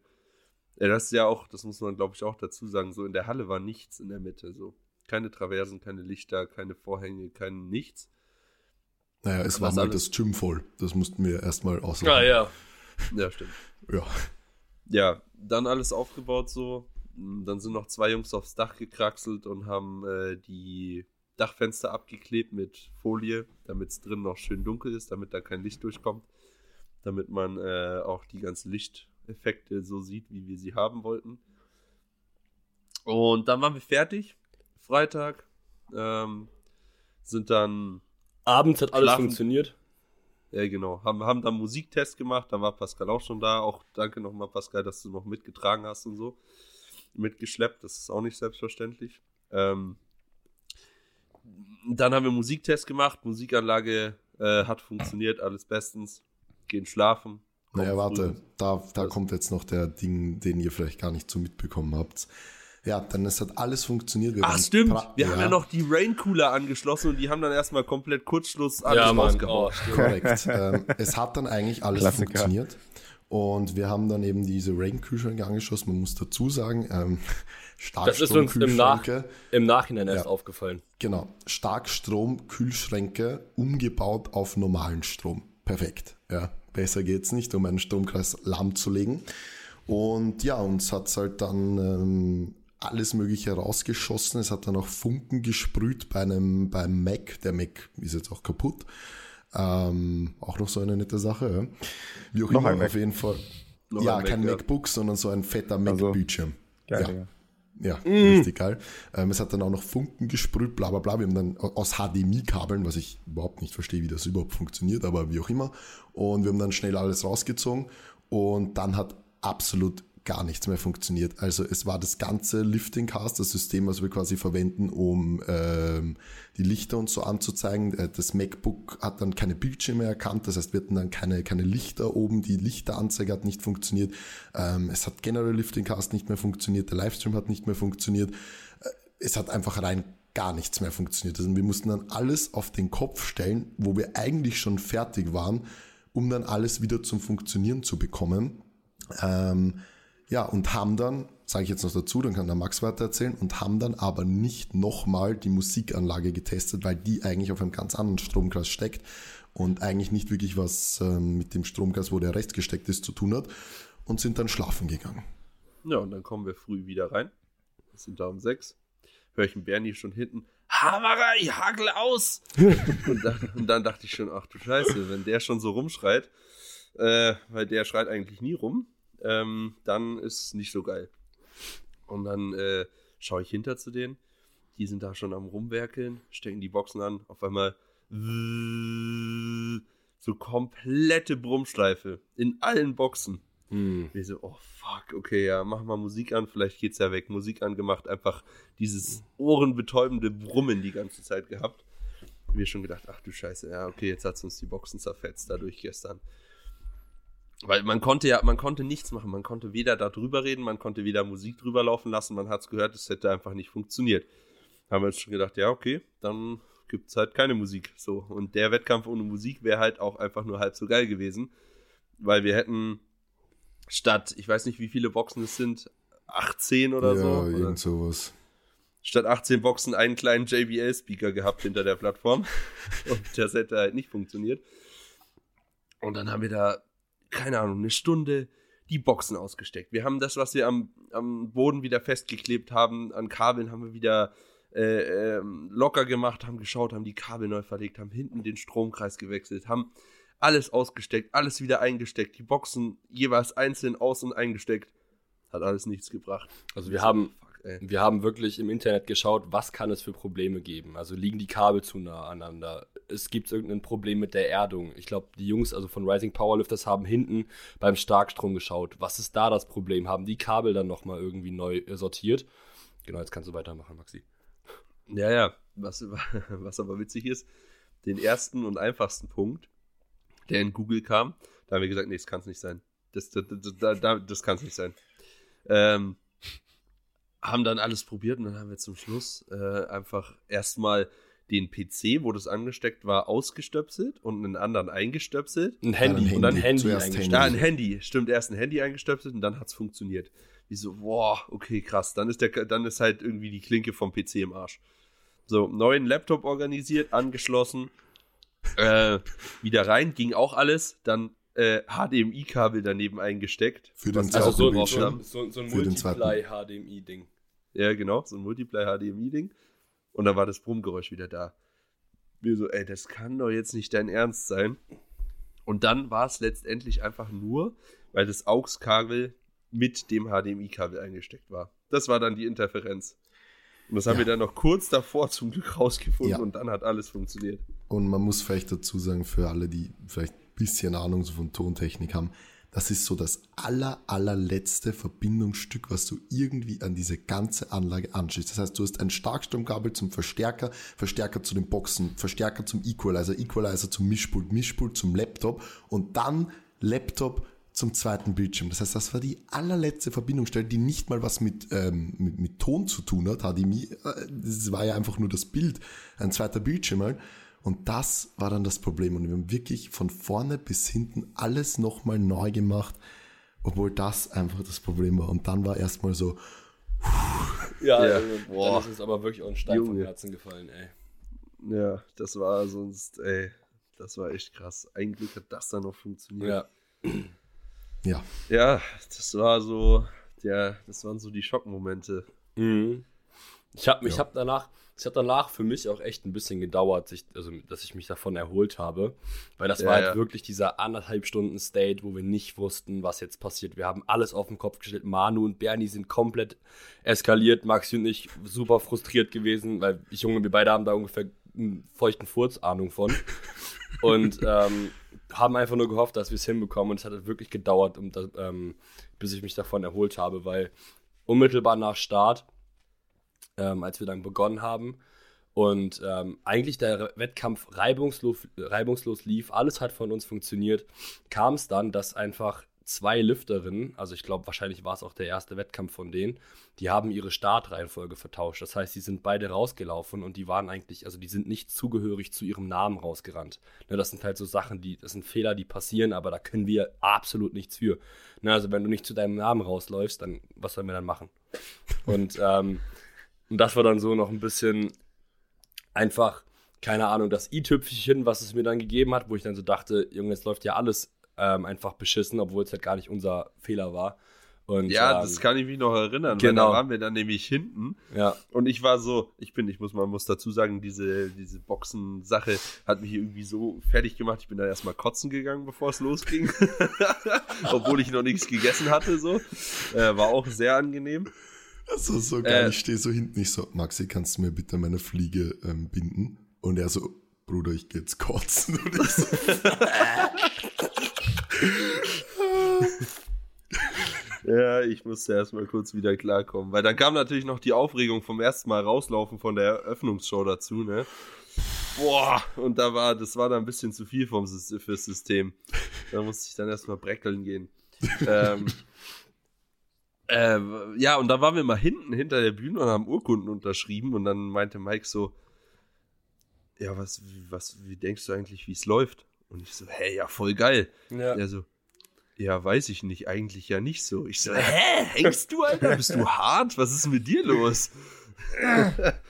Ja, das ist ja auch, das muss man glaube ich auch dazu sagen, so in der Halle war nichts in der Mitte, so. Keine Traversen, keine Lichter, keine Vorhänge, kein nichts. Naja, es Das war mal alles- das Gym voll. Das mussten wir erstmal aussagen. Ah ja. Ja, stimmt. ja. Ja, dann alles aufgebaut so. Dann sind noch zwei Jungs aufs Dach gekraxelt und haben äh, die Dachfenster abgeklebt mit Folie, damit es drin noch schön dunkel ist, damit da kein Licht durchkommt. Damit man äh, auch die ganzen Lichteffekte so sieht, wie wir sie haben wollten. Und dann waren wir fertig. Freitag. Ähm, sind dann Abends hat alles Schlafen. funktioniert. ja, genau. Haben, haben dann Musiktest gemacht, da war Pascal auch schon da. Auch danke nochmal, Pascal, dass du noch mitgetragen hast und so. Mitgeschleppt, das ist auch nicht selbstverständlich. Ähm, dann haben wir Musiktest gemacht, Musikanlage äh, hat funktioniert, alles bestens. Gehen schlafen. Naja, warte, früh. da, da Was? kommt jetzt noch der Ding, den ihr vielleicht gar nicht so mitbekommen habt. Ja, dann es hat alles funktioniert. Wir Ach, stimmt. Wir haben ja noch die Rain-Cooler angeschlossen und die haben dann erstmal komplett Kurzschluss alles ja, Mann. rausgehauen. Oh. Korrekt. <laughs> ähm, es hat dann eigentlich alles Klassiker. funktioniert. Und wir haben dann eben diese Rain-Kühlschränke angeschlossen. Man muss dazu sagen, ähm, <laughs> Das ist uns im, Nach Starkstromkühlschränke, im Nachhinein erst Ja. aufgefallen. genau, Starkstrom-Kühlschränke umgebaut auf normalen Strom. Perfekt. Ja, besser geht's nicht, um einen Stromkreis lahmzulegen. Und ja, uns hat's halt dann ähm, alles Mögliche rausgeschossen. Es hat dann auch Funken gesprüht bei einem beim Mac. Der Mac ist jetzt auch kaputt. Ähm, auch noch so eine nette Sache. Ja. Wie auch Noch immer, ein Mac. auf jeden Fall. Noch ja, ein Mac, kein ja. MacBook, sondern so ein fetter Also, Mac-Bildschirm. Geil, ja. Ja, Mm. richtig geil. Ähm, es hat dann auch noch Funken gesprüht, bla bla bla. Wir haben dann aus HDMI-Kabeln, was ich überhaupt nicht verstehe, wie das überhaupt funktioniert, aber wie auch immer. Und wir haben dann schnell alles rausgezogen und dann hat absolut gar nichts mehr funktioniert. Also es war das ganze Lifting Cast, das System, was wir quasi verwenden, um ähm, die Lichter und so anzuzeigen. Äh, Das MacBook hat dann keine Bildschirme erkannt, das heißt, wir hatten dann keine, keine Lichter oben, die Lichteranzeige hat nicht funktioniert. Ähm, es hat generell Lifting Cast nicht mehr funktioniert, der Livestream hat nicht mehr funktioniert. Äh, Es hat einfach rein gar nichts mehr funktioniert. Also wir mussten dann alles auf den Kopf stellen, wo wir eigentlich schon fertig waren, um dann alles wieder zum Funktionieren zu bekommen. Ähm, ja, und haben dann, sage ich jetzt noch dazu, dann kann der Max weiter erzählen, und haben dann aber nicht nochmal die Musikanlage getestet, weil die eigentlich auf einem ganz anderen Stromkreis steckt und eigentlich nicht wirklich was ähm, mit dem Stromkreis, wo der Rest gesteckt ist, zu tun hat und sind dann schlafen gegangen. Ja, und dann kommen wir früh wieder rein. Wir sind da um sechs. Hör ich einen Bernie schon hinten. Hamerei, Hagel aus! <laughs> und, dann, und dann dachte ich schon, ach du Scheiße, wenn der schon so rumschreit, äh, weil der schreit eigentlich nie rum, ähm, dann ist es nicht so geil. Und dann äh, schaue ich hinter zu denen. Die sind da schon am Rumwerkeln, stecken die Boxen an, auf einmal so komplette Brummschleife in allen Boxen. Hm. Wir so, oh fuck, okay, ja, mach mal Musik an, vielleicht geht's ja weg. Musik angemacht, einfach dieses ohrenbetäubende Brummen die ganze Zeit gehabt. Wir schon gedacht, ach du Scheiße, ja, okay, jetzt hat's uns die Boxen zerfetzt dadurch gestern. Weil man konnte ja, man konnte nichts machen. Man konnte weder da drüber reden, man konnte weder Musik drüber laufen lassen, man hat's gehört, es hätte einfach nicht funktioniert. Haben wir uns schon gedacht, ja, okay, dann gibt's halt keine Musik. So. Und der Wettkampf ohne Musik wäre halt auch einfach nur halb so geil gewesen. Weil wir hätten statt, ich weiß nicht, wie viele Boxen es sind, 18 oder ja, so. Oder irgend sowas. statt 18 Boxen einen kleinen JBL-Speaker gehabt hinter der Plattform. <laughs> Und das hätte halt nicht funktioniert. Und dann haben wir da, keine Ahnung, eine Stunde die Boxen ausgesteckt. Wir haben das, was wir am, am Boden wieder festgeklebt haben, an Kabeln haben wir wieder äh, ähm, locker gemacht, haben geschaut, haben die Kabel neu verlegt, haben hinten den Stromkreis gewechselt, haben alles ausgesteckt, alles wieder eingesteckt, die Boxen jeweils einzeln aus- und eingesteckt. Hat alles nichts gebracht. Also wir haben, Fuck, wir haben wirklich im Internet geschaut, was kann es für Probleme geben. Also liegen die Kabel zu nah aneinander? Es gibt irgendein Problem mit der Erdung. Ich glaube, die Jungs also von Rising Powerlifters haben hinten beim Starkstrom geschaut. Was ist da das Problem? Haben die Kabel dann nochmal irgendwie neu äh, sortiert? Genau, jetzt kannst du weitermachen, Maxi. Ja, ja. Was, <laughs> was aber witzig ist, den ersten und einfachsten Punkt, der in Google kam, da haben wir gesagt, nee, das kann es nicht sein. Das, das, das, das, kann es nicht sein. Ähm, haben dann alles probiert und dann haben wir zum Schluss äh, einfach erstmal den PC, wo das angesteckt war, ausgestöpselt und einen anderen eingestöpselt. Ein Handy, ein und dann Handy. Handy eingestellt. Ja, ein Handy. Stimmt, erst ein Handy eingestöpselt und dann hat es funktioniert. Wie so, boah, okay, krass. Dann ist, der, dann ist halt irgendwie die Klinke vom PC im Arsch. So, neuen Laptop organisiert, angeschlossen, äh, wieder rein, ging auch alles. Dann äh, HDMI-Kabel daneben eingesteckt. Für den Also so, Zweiten so, Bildschirm. so, so ein Für den zweiten. Multiply-HDMI-Ding. Ja, genau, so ein Multiply-HDMI-Ding. Und dann war das Brummgeräusch wieder da. Wir so, ey, das kann doch jetzt nicht dein Ernst sein. Und dann war es letztendlich einfach nur, weil das AUX-Kabel mit dem HDMI-Kabel eingesteckt war. Das war dann die Interferenz. Und das haben Ja. wir dann noch kurz davor zum Glück rausgefunden Ja. und dann hat alles funktioniert. Und man muss vielleicht dazu sagen, für alle, die vielleicht ein bisschen Ahnung so von Tontechnik haben, das ist so das aller, allerletzte Verbindungsstück, was du irgendwie an diese ganze Anlage anschließt. Das heißt, du hast ein Starkstromkabel zum Verstärker, Verstärker zu den Boxen, Verstärker zum Equalizer, Equalizer zum Mischpult, Mischpult zum Laptop und dann Laptop zum zweiten Bildschirm. Das heißt, das war die allerletzte Verbindungsstelle, die nicht mal was mit, ähm, mit, mit Ton zu tun hat. HDMI, äh, das war ja einfach nur das Bild, ein zweiter Bildschirm halt. Und das war dann das Problem. Und wir haben wirklich von vorne bis hinten alles nochmal neu gemacht, obwohl das einfach das Problem war. Und dann war erstmal so, Ja, Ja. also, Boah. dann ist es aber wirklich auch ein Stein vom Junge. Herzen gefallen, ey. Ja, das war sonst, ey, das war echt krass. Ein Glück hat das dann noch funktioniert. Ja. ja, Ja, das war so, ja, das waren so die Schockmomente. Mhm. Ich habe ich Ja. hab danach, es hat danach für mich auch echt ein bisschen gedauert, sich, also, dass ich mich davon erholt habe, weil das Ja, war halt ja. wirklich dieser anderthalb Stunden State, wo wir nicht wussten, was jetzt passiert. Wir haben alles auf den Kopf gestellt. Manu und Bernie sind komplett eskaliert. Maxi und ich super frustriert gewesen, weil ich Junge, wir beide haben da ungefähr einen feuchten Furz Ahnung von <laughs> und ähm, haben einfach nur gehofft, dass wir es hinbekommen. Und es hat halt wirklich gedauert, um das, ähm, bis ich mich davon erholt habe, weil unmittelbar nach Start, ähm, als wir dann begonnen haben und ähm, eigentlich der Wettkampf reibungslos, reibungslos lief, alles hat von uns funktioniert, kam es dann, dass einfach zwei Lifterinnen, also ich glaube, wahrscheinlich war es auch der erste Wettkampf von denen, die haben ihre Startreihenfolge vertauscht. Das heißt, die sind beide rausgelaufen und die waren eigentlich, also die sind nicht zugehörig zu ihrem Namen rausgerannt. Ne, das sind halt so Sachen, die, das sind Fehler, die passieren, aber da können wir absolut nichts für. Ne, also wenn du nicht zu deinem Namen rausläufst, dann was sollen wir dann machen? Und, ähm, und das war dann so noch ein bisschen einfach, keine Ahnung, das i-Tüpfelchen, was es mir dann gegeben hat, wo ich dann so dachte, Junge, jetzt läuft ja alles ähm, einfach beschissen, obwohl es halt gar nicht unser Fehler war. Und, Ja, ähm, das kann ich mich noch erinnern, genau. da waren wir dann nämlich hinten Ja, und ich war so, ich bin, ich muss, man muss dazu sagen, diese, diese Boxen-Sache hat mich irgendwie so fertig gemacht. Ich bin dann erstmal kotzen gegangen, bevor es losging. <laughs> Obwohl ich noch nichts gegessen hatte, so. Äh, war auch sehr angenehm. Das war so geil. Äh. ich stehe so hinten. Ich so, Maxi, kannst du mir bitte meine Fliege ähm, binden? Und er so, Bruder, ich geh jetzt kotzen. <laughs> Und ich so, <laughs> Ja, ich musste erstmal kurz wieder klarkommen. Weil dann kam natürlich noch die Aufregung vom ersten Mal rauslaufen von der Eröffnungsshow dazu, ne? Boah, und da war, das war dann ein bisschen zu viel vom, fürs System. Da musste ich dann erstmal breckeln gehen. <laughs> ähm, äh, ja, und da waren wir mal hinten hinter der Bühne und haben Urkunden unterschrieben und dann meinte Mike so, ja, was, wie, was, wie denkst du eigentlich, wie es läuft? Und ich so, hä, ja, voll geil. Ja. Er so, ja, weiß ich nicht, eigentlich ja nicht so. Ich so, hä, hängst du, Alter? Bist du hart? Was ist mit dir los? <laughs>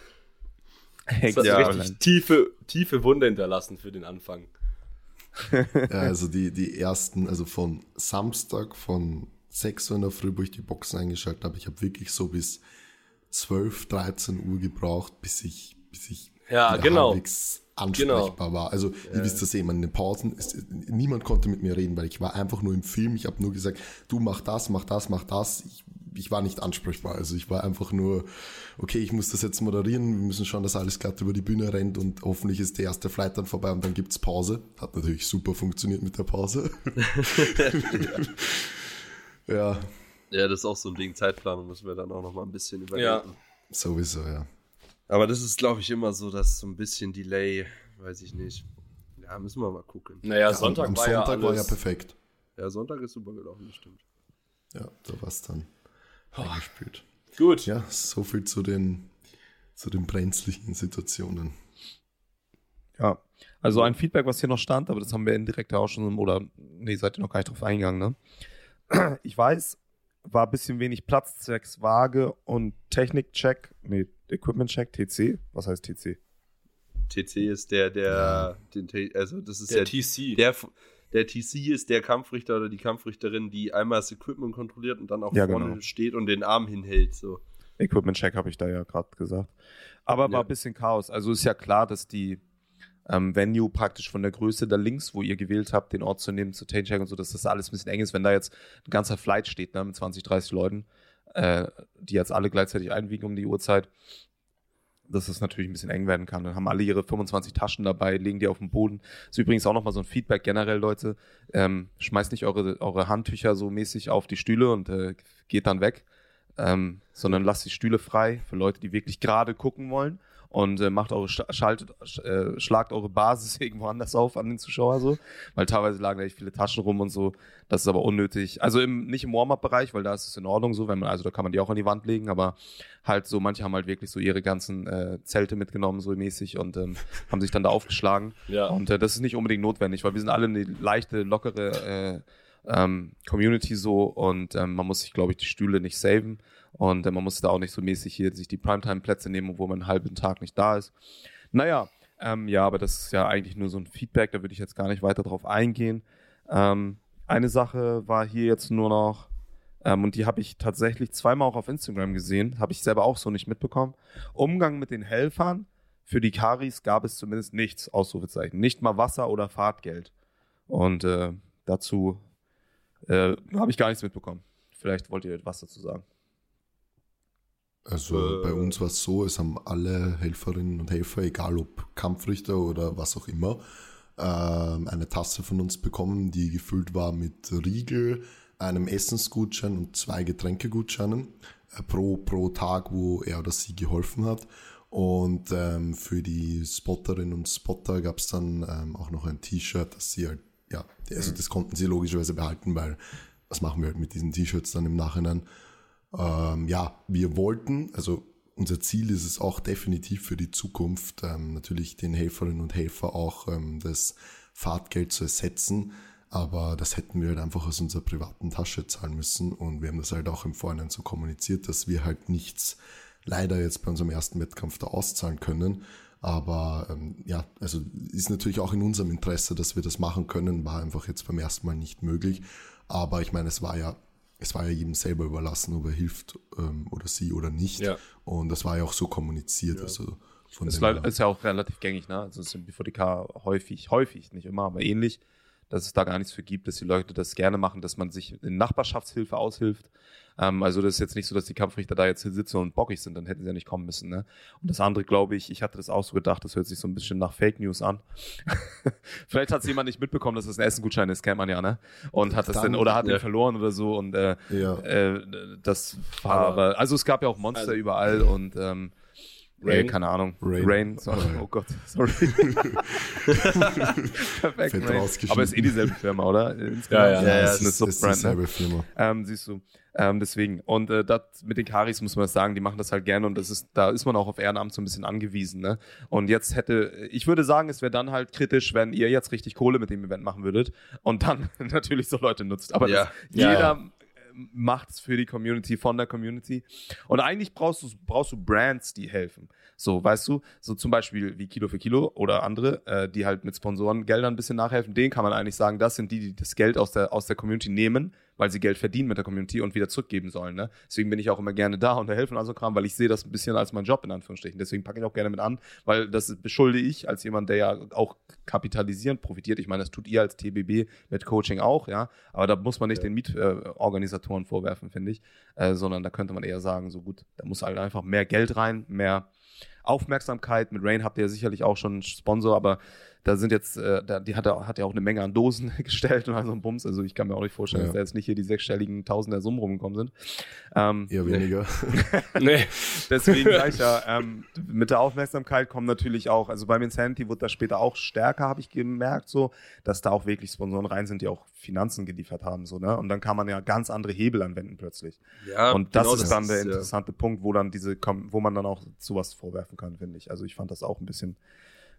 Das hat Ja, richtig tiefe, tiefe Wunde hinterlassen für den Anfang. ja, also die, die ersten, also von Samstag von 6 Uhr in der Früh, wo ich die Boxen eingeschaltet habe, ich habe wirklich so bis 12, 13 Uhr gebraucht, bis ich, bis ich Ja, genau. halbwegs ansprechbar war. Also ihr wisst das eben, in den Pausen, ist, niemand konnte mit mir reden, weil ich war einfach nur im Film. Ich habe nur gesagt, du mach das, mach das, mach das. Ich, ich war nicht ansprechbar. Also ich war einfach nur, okay, ich muss das jetzt moderieren, wir müssen schauen, dass alles glatt über die Bühne rennt und hoffentlich ist der erste Flight dann vorbei und dann gibt's Pause. Hat natürlich super funktioniert mit der Pause. <laughs> <laughs> ja, Ja, das ist auch so ein Ding. Zeitplanung müssen wir dann auch noch mal ein bisschen überlegen. Ja. sowieso, ja. Aber das ist, glaube ich, immer so, dass so ein bisschen Delay, weiß ich nicht. Ja, müssen wir mal gucken. Naja, ja Sonntag, am war, Sonntag ja alles, war ja perfekt. Ja, Sonntag ist super gelaufen, das stimmt. Ja, da war's dann eingespielt. Gut. Ja, so viel zu den, zu den brenzlichen Situationen. Ja, also ein Feedback, was hier noch stand, aber das haben wir indirekt ja auch schon, oder nee, seid ihr noch gar nicht drauf eingegangen, ne? Ich weiß, war ein bisschen wenig Platz zwecks Waage und Technik-Check, nee, Equipment-Check, TC, was heißt TC? TC ist der, der, den, also das ist Der der, TC. der, der TC ist der Kampfrichter oder die Kampfrichterin, die einmal das Equipment kontrolliert und dann auch Ja, vorne genau. steht und den Arm hinhält, so. Equipment-Check habe ich da ja gerade gesagt. Aber war Ja. ein bisschen Chaos. Also ist ja klar, dass die ähm, Venue praktisch von der Größe da links, wo ihr gewählt habt, den Ort zu nehmen, zu Tancheck und so, dass das alles ein bisschen eng ist. Wenn da jetzt ein ganzer Flight steht, ne, mit 20, 30 Leuten, äh, die jetzt alle gleichzeitig einwiegen um die Uhrzeit, dass das natürlich ein bisschen eng werden kann. Dann haben alle ihre 25 Taschen dabei, legen die auf den Boden. ist übrigens auch nochmal so ein Feedback generell, Leute. Ähm, schmeißt nicht eure, eure Handtücher so mäßig auf die Stühle und äh, geht dann weg ähm, sondern lasst die Stühle frei für Leute, die wirklich gerade gucken wollen und äh, macht eure Sch- schaltet, sch- äh, schlagt eure Basis <laughs> irgendwo anders auf an den Zuschauer so, weil teilweise lagen da echt viele Taschen rum und so. Das ist aber unnötig. Also im, nicht im Warm-up-Bereich, weil da ist es in Ordnung so, wenn man also da kann man die auch an die Wand legen, aber halt so manche haben halt wirklich so ihre ganzen äh, Zelte mitgenommen so mäßig und ähm, <laughs> haben sich dann da aufgeschlagen. Ja. Und äh, das ist nicht unbedingt notwendig, weil wir sind alle eine leichte, lockere äh, ähm, Community so und ähm, man muss sich, glaube ich, die Stühle nicht saven und äh, man muss da auch nicht so mäßig hier sich die Primetime-Plätze nehmen, wo man einen halben Tag nicht da ist. Naja, ähm, ja, aber das ist ja eigentlich nur so ein Feedback, da würde ich jetzt gar nicht weiter drauf eingehen. Ähm, eine Sache war hier jetzt nur noch, ähm, und die habe ich tatsächlich zweimal auch auf Instagram gesehen, habe ich selber auch so nicht mitbekommen. Umgang mit den Helfern. Für die Karis gab es zumindest nichts, Ausrufezeichen. Nicht mal Wasser oder Fahrtgeld. Und äh, dazu äh, habe ich gar nichts mitbekommen. Vielleicht wollt ihr was dazu sagen. Also Äh. bei uns war es so, es haben alle Helferinnen und Helfer, egal ob Kampfrichter oder was auch immer, ähm, eine Tasse von uns bekommen, die gefüllt war mit Riegel, einem Essensgutschein und zwei Getränkegutscheinen äh, pro, pro Tag, wo er oder sie geholfen hat. Und ähm, für die Spotterinnen und Spotter gab es dann ähm, auch noch ein T-Shirt, das sie halt, ja, also das konnten sie logischerweise behalten, weil was machen wir halt mit diesen T-Shirts dann im Nachhinein? Ähm, ja, wir wollten, also unser Ziel ist es auch definitiv für die Zukunft, ähm, natürlich den Helferinnen und Helfer auch ähm, das Fahrtgeld zu ersetzen. Aber das hätten wir halt einfach aus unserer privaten Tasche zahlen müssen. Und wir haben das halt auch im Vorhinein so kommuniziert, dass wir halt nichts leider jetzt bei unserem ersten Wettkampf da auszahlen können. Aber ähm, ja, also ist natürlich auch in unserem Interesse, dass wir das machen können. War einfach jetzt beim ersten Mal nicht möglich. Aber ich meine, es war ja es war ja jedem selber überlassen, ob er hilft ähm, oder sie oder nicht. Ja. Und das war ja auch so kommuniziert. Also von Das dem ist, ja auch relativ gängig, ne? Also es ist im BVDK häufig, häufig, nicht immer, aber ähnlich, dass es da gar nichts für gibt, dass die Leute das gerne machen, dass man sich in Nachbarschaftshilfe aushilft. Ähm, also das ist jetzt nicht so, dass die Kampfrichter da jetzt sitzen und bockig sind, dann hätten sie ja nicht kommen müssen. Ne? Und das andere, glaube ich, ich hatte das auch so gedacht, das hört sich so ein bisschen nach Fake News an. <laughs> Vielleicht hat es jemand nicht mitbekommen, dass das ein Essengutschein ist, kennt man ja, ne? Und hat das Dann- denn, oder hat ja. den verloren oder so und äh, Ja. äh, das war Aber- also es gab ja auch Monster Also- überall und ähm, Rain, Rain? keine Ahnung. Rain. Rain. so, oh Gott, sorry. <laughs> Perfekt. Rain. Aber ist eh dieselbe Firma, oder? <laughs> Insgesamt. Ja, ja. Ja, ja, ist eine ist, ist Subbrand, ne? dieselbe Firma. Ähm, siehst du. Ähm, deswegen. Und äh, das mit den Karis muss man sagen, die machen das halt gerne und das ist, da ist man auch auf Ehrenamt so ein bisschen angewiesen. Ne? Und jetzt hätte, ich würde sagen, es wäre dann halt kritisch, wenn ihr jetzt richtig Kohle mit dem Event machen würdet und dann <laughs> natürlich so Leute nutzt. Aber Ja. das, Ja, jeder ja. macht es für die Community, von der Community. Und eigentlich brauchst du, brauchst du Brands, die helfen. So, weißt du, so zum Beispiel wie Kilo für Kilo oder andere, äh, die halt mit Sponsorengeldern ein bisschen nachhelfen. Denen kann man eigentlich sagen, das sind die, die das Geld aus der, aus der Community nehmen, weil sie Geld verdienen mit der Community und wieder zurückgeben sollen. Ne? Deswegen bin ich auch immer gerne da und helfen also Kram, weil ich sehe das ein bisschen als mein Job in Anführungsstrichen. Deswegen packe ich auch gerne mit an, weil das beschulde ich als jemand, der ja auch kapitalisierend profitiert. Ich meine, das tut ihr als TBB mit Coaching auch, ja. Aber da muss man nicht den Mietorganisatoren äh, vorwerfen, finde ich, äh, sondern da könnte man eher sagen, so gut, da muss halt einfach mehr Geld rein, mehr Aufmerksamkeit. Mit Rain habt ihr ja sicherlich auch schon einen Sponsor, aber da sind jetzt, äh, da, die hat, er- hat ja auch eine Menge an Dosen <laughs> gestellt und also ein Bums. Also ich kann mir auch nicht vorstellen, Ja. dass da jetzt nicht hier die sechsstelligen Tausender Summen rumgekommen sind. Ähm, Eher weniger. <laughs> Nee. Deswegen sag ich ja, ähm, mit der Aufmerksamkeit kommen natürlich auch, also beim Insanity wird das später auch stärker, habe ich gemerkt, so, dass da auch wirklich Sponsoren rein sind, die auch Finanzen geliefert haben, so, ne? Und dann kann man ja ganz andere Hebel anwenden plötzlich. Ja, Und das genau ist dann der ja- interessante Punkt, wo dann diese, wo man dann auch sowas vorwerfen kann, finde ich. Also ich fand das auch ein bisschen,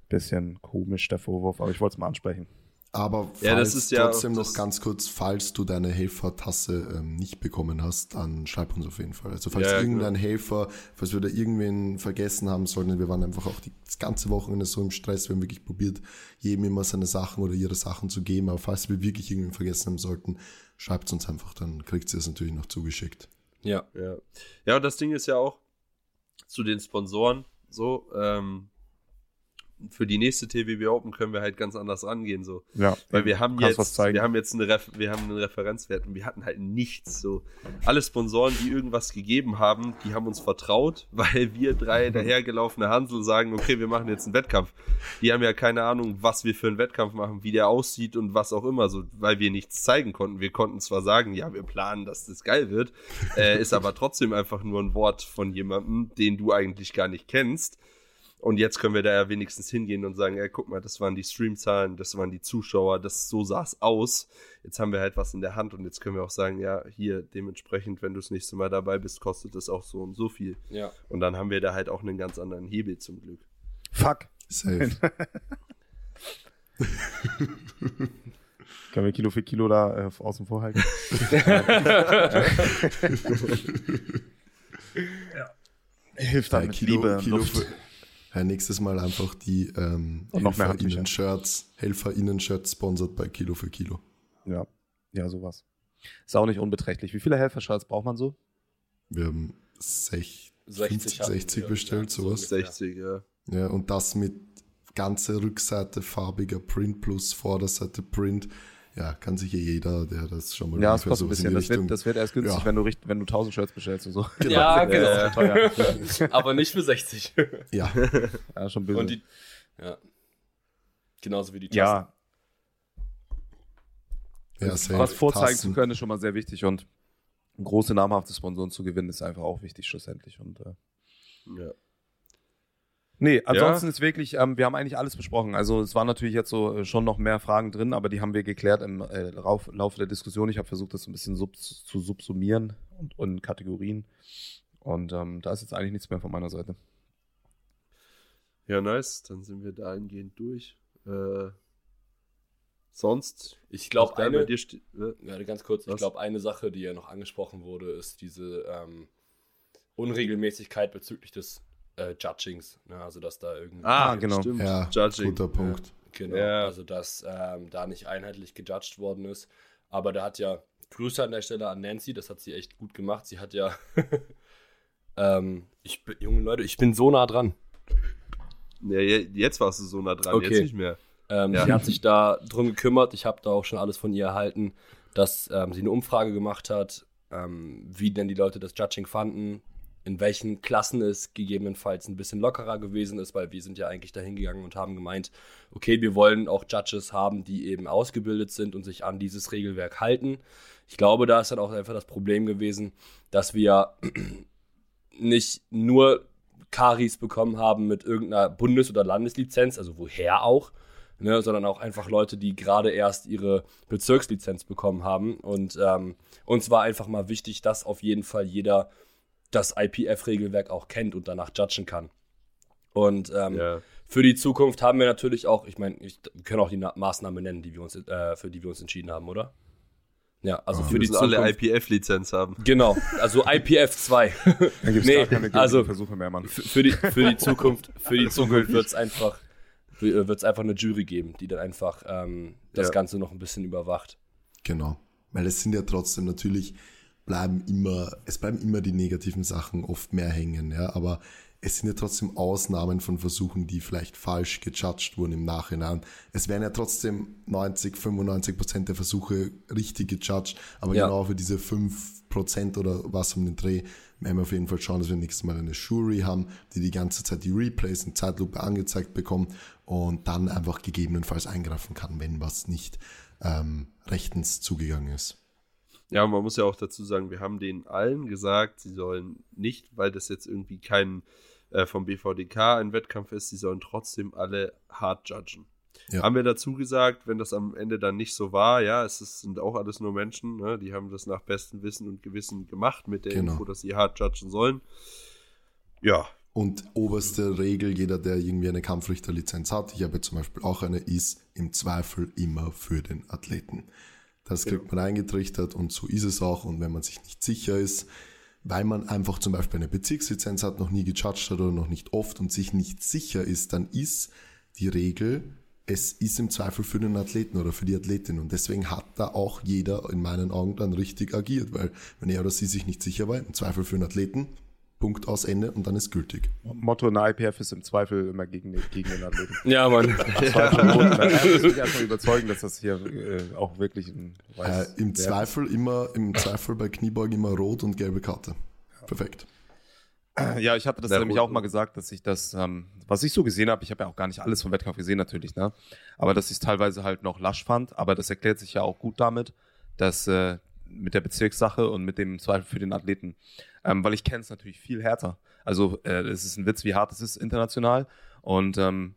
bisschen komisch, der Vorwurf, aber ich wollte es mal ansprechen. Aber falls Ja, das ist ja trotzdem auch noch das- ganz kurz, falls du deine Helfertasse ähm, nicht bekommen hast, dann schreib uns auf jeden Fall. Also falls Ja, ja, irgendein Helfer, falls wir da irgendwen vergessen haben sollten, wir waren einfach auch die, das ganze Wochenende so im Stress, wir haben wirklich probiert, jedem immer seine Sachen oder ihre Sachen zu geben, aber falls wir wirklich irgendwen vergessen haben sollten, schreibt uns einfach, dann kriegt ihr es natürlich noch zugeschickt. Ja. Ja. ja, und das Ding ist ja auch zu den Sponsoren so, ähm, für die nächste TWB Open können wir halt ganz anders rangehen, so. Ja, Weil wir haben jetzt, wir haben jetzt eine Ref wir haben einen Referenzwert und wir hatten halt nichts, so. Alle Sponsoren, die irgendwas gegeben haben, die haben uns vertraut, <laughs> weil wir drei dahergelaufene Hansel sagen, okay, wir machen jetzt einen Wettkampf. Die haben ja keine Ahnung, was wir für einen Wettkampf machen, wie der aussieht und was auch immer, so, weil wir nichts zeigen konnten. Wir konnten zwar sagen, ja, wir planen, dass das geil wird, äh, ist aber trotzdem einfach nur ein Wort von jemandem, den du eigentlich gar nicht kennst. Und jetzt können wir da ja wenigstens hingehen und sagen, ey, guck mal, das waren die Streamzahlen, das waren die Zuschauer, das so sah es aus. Jetzt haben wir halt was in der Hand und jetzt können wir auch sagen, ja, hier dementsprechend, wenn du das nächste Mal dabei bist, kostet das auch so und so viel. Ja. Und dann haben wir da halt auch einen ganz anderen Hebel zum Glück. Fuck. Safe. <laughs> <laughs> Können wir Kilo für Kilo da äh, außen vor halten? <laughs> Hilft dann Ja, mit Kilo- Liebe, Kilo Luft. für- Ja, nächstes Mal einfach die ähm. HelferInnen-Shirts, HelferInnen-Shirts sponsert bei Kilo für Kilo. Ja, ja, sowas. Ist auch nicht unbeträchtlich. Wie viele Helfershirts braucht man so? Wir haben sech, 60 50, hatten 60 wir, bestellt, ja, so sowas. ungefähr. 60, ja. Ja, und das mit ganze Rückseite farbiger Print plus Vorderseite Print. Ja, kann sich ja jeder, der das schon mal Ja, das ungefähr kostet ein bisschen. Das wird, das wird erst günstig, Ja. wenn, du, wenn du 1000 Shirts bestellst und so. <laughs> Ja, genau. sehr teuer. <laughs> Aber nicht für 60. Ja, ja, schon böse. Und die, ja. Genauso wie die Tassen. ja, ja was vorzeigen Tassen. zu können, ist schon mal sehr wichtig und große namhafte Sponsoren zu gewinnen, ist einfach auch wichtig schlussendlich. Und, äh, ja. Nee, ansonsten ist wirklich, ähm, wir haben eigentlich alles besprochen. Also es waren natürlich jetzt so äh, schon noch mehr Fragen drin, aber die haben wir geklärt im äh, Rauf, Laufe der Diskussion. Ich habe versucht, das ein bisschen sub zu subsumieren und, und in Kategorien. Und ähm, da ist jetzt eigentlich nichts mehr von meiner Seite. Ja, nice. Dann sind wir dahingehend durch. Äh, sonst, Ich glaube, eine, dir Ja, ganz kurz. Ich Was? glaube, eine Sache, die ja noch angesprochen wurde, ist diese ähm, Unregelmäßigkeit bezüglich des äh, Judgings. Ne? Also, dass da irgendwie. Ah, genau. Stimmt. Ja, Judging. guter Punkt. Genau. Ja. Also, dass ähm, da nicht einheitlich gejudged worden ist. Aber da hat ja Grüße an der Stelle an Nancy, das hat sie echt gut gemacht. Sie hat ja. <laughs> ähm, ich bin, junge Leute, ich bin so nah dran. Ja, je- jetzt warst du so nah dran, Okay. jetzt nicht mehr. Ähm, Ja. Sie hat sich da drum gekümmert. Ich habe da auch schon alles von ihr erhalten, dass ähm, sie eine Umfrage gemacht hat, ähm, wie denn die Leute das Judging fanden, in welchen Klassen es gegebenenfalls ein bisschen lockerer gewesen ist, weil wir sind ja eigentlich dahin gegangen und haben gemeint, okay, wir wollen auch Judges haben, die eben ausgebildet sind und sich an dieses Regelwerk halten. Ich glaube, da ist dann auch einfach das Problem gewesen, dass wir <clears throat> nicht nur Karis bekommen haben mit irgendeiner Bundes- oder Landeslizenz, also woher auch, ne, sondern auch einfach Leute, die gerade erst ihre Bezirkslizenz bekommen haben. Und ähm, uns war einfach mal wichtig, dass auf jeden Fall jeder das IPF-Regelwerk auch kennt und danach judgen kann. Und ähm, Ja. für die Zukunft haben wir natürlich auch, ich meine, ich, wir können auch die Na Maßnahmen nennen, die wir uns, äh, für die wir uns entschieden haben, oder? Ja, also für Wir die müssen alle Zukunft. IPF-Lizenz haben. Genau, also IPF 2. <laughs> Dann gibt es Nee, gar keine also- Versuche mehr, Mann. für, für, die, für die Zukunft, für die <laughs> Zukunft wird es einfach, wird's einfach eine Jury geben, die dann einfach ähm, das Ja. Ganze noch ein bisschen überwacht. Genau. Weil es sind ja trotzdem natürlich, bleiben immer, es bleiben immer die negativen Sachen oft mehr hängen, ja, aber es sind ja trotzdem Ausnahmen von Versuchen, die vielleicht falsch gejudged wurden im Nachhinein. Es werden ja trotzdem 90, 95 Prozent der Versuche richtig gejudged, aber Ja. genau für diese 5 Prozent oder was um den Dreh werden wir auf jeden Fall schauen, dass wir nächstes Mal eine Jury haben, die die ganze Zeit die Replays in Zeitlupe angezeigt bekommt und dann einfach gegebenenfalls eingreifen kann, wenn was nicht ähm, rechtens zugegangen ist. Ja, man muss ja auch dazu sagen, wir haben denen allen gesagt, sie sollen nicht, weil das jetzt irgendwie kein äh, vom BVDK ein Wettkampf ist, sie sollen trotzdem alle hart judgen. Ja. Haben wir dazu gesagt, wenn das am Ende dann nicht so war, ja, es ist, sind auch alles nur Menschen, ne, die haben das nach bestem Wissen und Gewissen gemacht mit der Genau. Info, dass sie hart judgen sollen. Ja, Und oberste Regel, jeder, der irgendwie eine Kampfrichterlizenz hat, ich habe zum Beispiel auch eine, ist im Zweifel immer für den Athleten. Das kriegt man eingetrichtert und so ist es auch. Und wenn man sich nicht sicher ist, weil man einfach zum Beispiel eine Bezirkslizenz hat, noch nie gejudged hat oder noch nicht oft und sich nicht sicher ist, dann ist die Regel, es ist im Zweifel für den Athleten oder für die Athletin. Und deswegen hat da auch jeder in meinen Augen dann richtig agiert, weil wenn er oder sie sich nicht sicher war, im Zweifel für den Athleten, Punkt aus Ende und dann ist gültig. Motto in der IPF ist im Zweifel immer gegen den, gegen den Athleten. <laughs> Ja, Mann. Zweifel muss mich erstmal überzeugen, dass das hier äh, auch wirklich ein Äh, weiß, Im wer- Zweifel immer, im Zweifel bei Kniebeugen immer rot und gelbe Karte. Perfekt. Ja, ich hatte das Na, nämlich gut. auch mal gesagt, dass ich das, ähm, was ich so gesehen habe, ich habe ja auch gar nicht alles vom Wettkampf gesehen natürlich, ne? Aber dass ich es teilweise halt noch lasch fand, aber das erklärt sich ja auch gut damit, dass äh, mit der Bezirkssache und mit dem Zweifel für den Athleten. Ähm, weil ich kenne es natürlich viel härter. Also äh, es ist ein Witz, wie hart es ist international. Und ähm,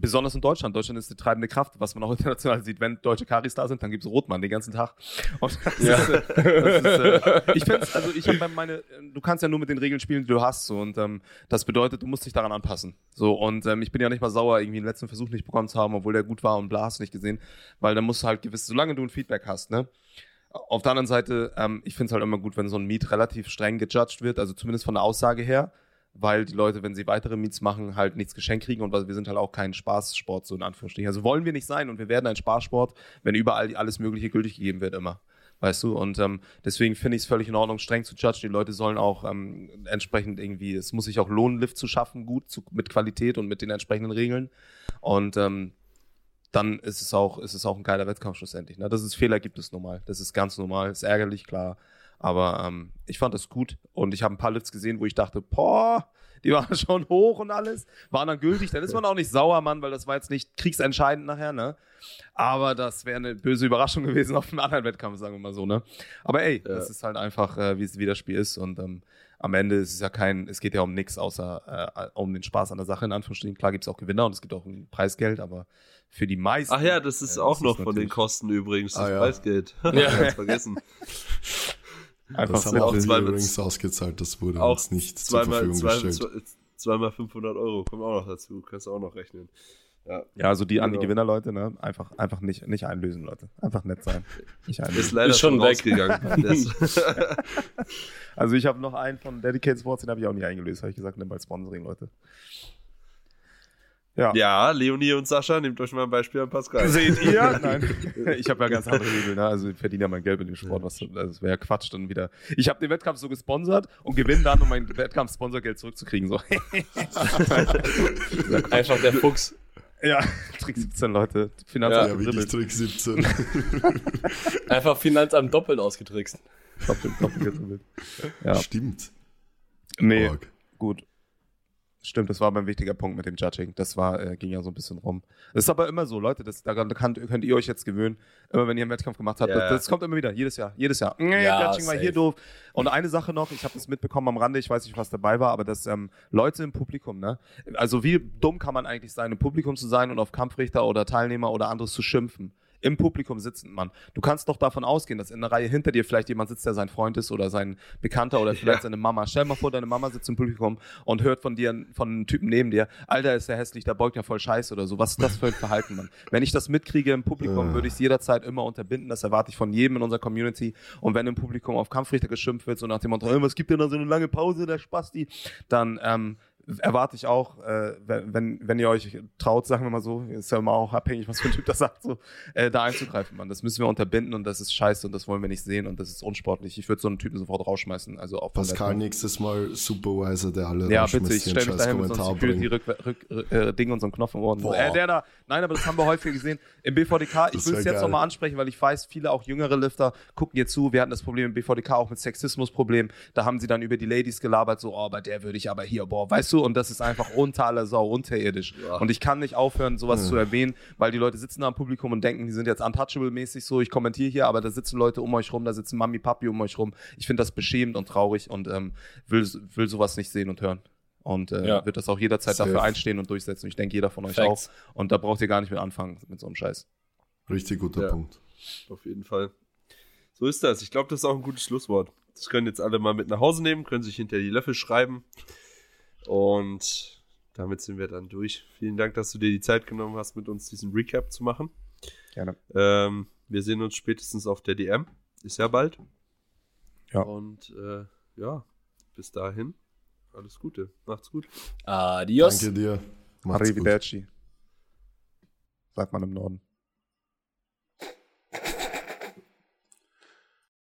besonders in Deutschland. Deutschland ist die treibende Kraft, was man auch <laughs> international sieht. Wenn deutsche Karis da sind, dann gibt's Rotmann den ganzen Tag. <laughs> Ja. ist, äh, ist, äh, <laughs> ich finde also ich habe meine, du kannst ja nur mit den Regeln spielen, die du hast, so und ähm, das bedeutet, du musst dich daran anpassen. So und ähm, ich bin ja nicht mal sauer, irgendwie den letzten Versuch nicht bekommen zu haben, obwohl der gut war und bla hast du nicht gesehen, weil dann musst du halt gewiss, solange du ein Feedback hast, ne. Auf der anderen Seite, ähm, ich finde es halt immer gut, wenn so ein Meet relativ streng gejudged wird, also zumindest von der Aussage her, weil die Leute, wenn sie weitere Meets machen, halt nichts geschenkt kriegen und wir sind halt auch kein Spaßsport, so in Anführungsstrichen. Also wollen wir nicht sein und wir werden ein Spaßsport, wenn überall alles Mögliche gültig gegeben wird, immer. Weißt du? Und ähm, deswegen finde ich es völlig in Ordnung, streng zu judgen. Die Leute sollen auch ähm, entsprechend irgendwie, es muss sich auch lohnen, Lift zu schaffen, gut, zu, mit Qualität und mit den entsprechenden Regeln. Und ähm, dann ist es auch, ist es auch ein geiler Wettkampf schlussendlich. Ne? Das ist Fehler gibt es normal. Das ist ganz normal, ist ärgerlich, klar. Aber ähm, ich fand das gut und ich habe ein paar Lifts gesehen, wo ich dachte, boah, die waren <laughs> schon hoch und alles, waren dann gültig. Dann ist man auch nicht sauer, Mann, weil das war jetzt nicht kriegsentscheidend nachher, ne? Aber das wäre eine böse Überraschung <laughs> gewesen auf einem anderen Wettkampf, sagen wir mal so, ne? Aber ey, Ja. das ist halt einfach, äh, wie es wie das Spiel ist und ähm, am Ende ist es ja kein, es geht ja um nichts außer äh, um den Spaß an der Sache, in Anführungsstrichen. Klar gibt's auch Gewinner und es gibt auch ein Preisgeld, aber für die meisten. Ach ja, das ist äh, auch ist noch von den Kosten übrigens, das Ah, ja. Preisgeld. <laughs> Ja. Ganz vergessen. Einfach Das so. haben auch wir zweimal- übrigens ausgezahlt, das wurde Auch uns nicht zur zweimal, Verfügung zwei, gestellt. zwei, zweimal 500 Euro, kommt auch noch dazu, kannst du auch noch rechnen. Ja, Ja, also die an die Genau. Gewinnerleute, ne? Einfach, einfach nicht, nicht einlösen, Leute. Einfach nett sein. Nicht ist einlösen. leider Ist schon schon weg. rausgegangen. <laughs> Das- Also ich habe noch einen von Dedicated Sports, den habe ich auch nicht eingelöst, habe ich gesagt, nimm mal Sponsoring, Leute. Ja. ja, Leonie und Sascha, nehmt euch mal ein Beispiel an Pascal. Seht ihr? <laughs> Nein. Ich habe ja ganz andere Regeln, ne? Also ich verdiene ja mein Geld mit dem Sport, was also das wäre ja Quatsch dann wieder. Ich habe den Wettkampf so gesponsert und gewinne dann, um mein Wettkampf-Sponsorgeld zurückzukriegen. So. <laughs> Einfach der Fuchs. Ja, <laughs> Trick 17, Leute. Ja, Finanzamt wirklich gedribbelt. Trick 17. Einfach Finanzamt doppelt ausgetrickst. Doppelt, doppelt. Ja, Stimmt. nee, Org. gut. Stimmt, das war aber ein wichtiger Punkt mit dem Judging. Das war, äh, ging ja so ein bisschen rum. Das ist aber immer so, Leute, das, daran kann, könnt ihr euch jetzt gewöhnen. Immer wenn ihr einen Wettkampf gemacht habt, Ja. das, das kommt immer wieder, jedes Jahr, jedes Jahr. Nee, Ja, Judging war hier safe. doof. Und eine Sache noch, ich habe das mitbekommen am Rande, ich weiß nicht, was dabei war, aber dass ähm, Leute im Publikum, ne? Also wie dumm kann man eigentlich sein, im Publikum zu sein und auf Kampfrichter oder Teilnehmer oder anderes zu schimpfen? Im Publikum sitzend, Mann. Du kannst doch davon ausgehen, dass in der Reihe hinter dir vielleicht jemand sitzt, der sein Freund ist oder sein Bekannter oder <laughs> vielleicht Ja. seine Mama. Stell mal vor, deine Mama sitzt im Publikum und hört von dir, von einem Typen neben dir, Alter, ist der hässlich, der beugt ja voll Scheiße oder so. Was ist das für ein Verhalten, Mann? Wenn ich das mitkriege im Publikum, würde ich es jederzeit immer unterbinden. Das erwarte ich von jedem in unserer Community. Und wenn im Publikum auf Kampfrichter geschimpft wird, so nach dem Motto, "Ey, was gibt denn da so eine lange Pause, der Spasti? Dann, ähm, erwarte ich auch, äh, wenn, wenn- ihr euch traut, sagen wir mal so, ist ja immer auch abhängig, was für ein Typ das sagt, so, äh, da einzugreifen, Mann. Das müssen wir unterbinden und das ist scheiße und das wollen wir nicht sehen und das ist unsportlich. Ich würde so einen Typen sofort rausschmeißen. Also der Pascal nächstes Mal Supervisor, der alle Ja, bitte, ich stelle mich dahin mit so einem. Security-Ding und so einem Knopf im Ohr. Boah. Äh, der da, nein, aber das haben wir häufig gesehen. Im BVDK, ich will es jetzt nochmal ansprechen, weil ich weiß, viele auch jüngere Lifter gucken hier zu. Wir hatten das Problem im BVDK auch mit Sexismusproblem. Da haben sie dann über die Ladies gelabert, so, oh, bei der würde ich aber hier, boah, weißt du, und das ist einfach unter aller Sau, unterirdisch. Ja. Und ich kann nicht aufhören, sowas Ja. zu erwähnen, weil die Leute sitzen da im Publikum und denken, die sind jetzt untouchable-mäßig so. Ich kommentiere hier, aber da sitzen Leute um euch rum, da sitzen Mami, Papi um euch rum. Ich finde das beschämend und traurig und ähm, will, will sowas nicht sehen und hören. Und äh, Ja. wird das auch jederzeit Safe. dafür einstehen und durchsetzen. Ich denke, jeder von euch Facts. auch. Und da braucht ihr gar nicht mit anfangen mit so einem Scheiß. Richtig guter Ja. Punkt. Auf jeden Fall. So ist das. Ich glaube, das ist auch ein gutes Schlusswort. Das können jetzt alle mal mit nach Hause nehmen, können sich hinter die Löffel schreiben. Und damit sind wir dann durch. Vielen Dank, dass du dir die Zeit genommen hast, mit uns diesen Recap zu machen. Gerne. Ähm, wir sehen uns spätestens auf der DM. Ist ja bald. Ja. Und äh, ja, bis dahin. Alles Gute. Macht's gut. Adios. Danke dir. Macht's gut. Arrivederci. Sagt man im Norden.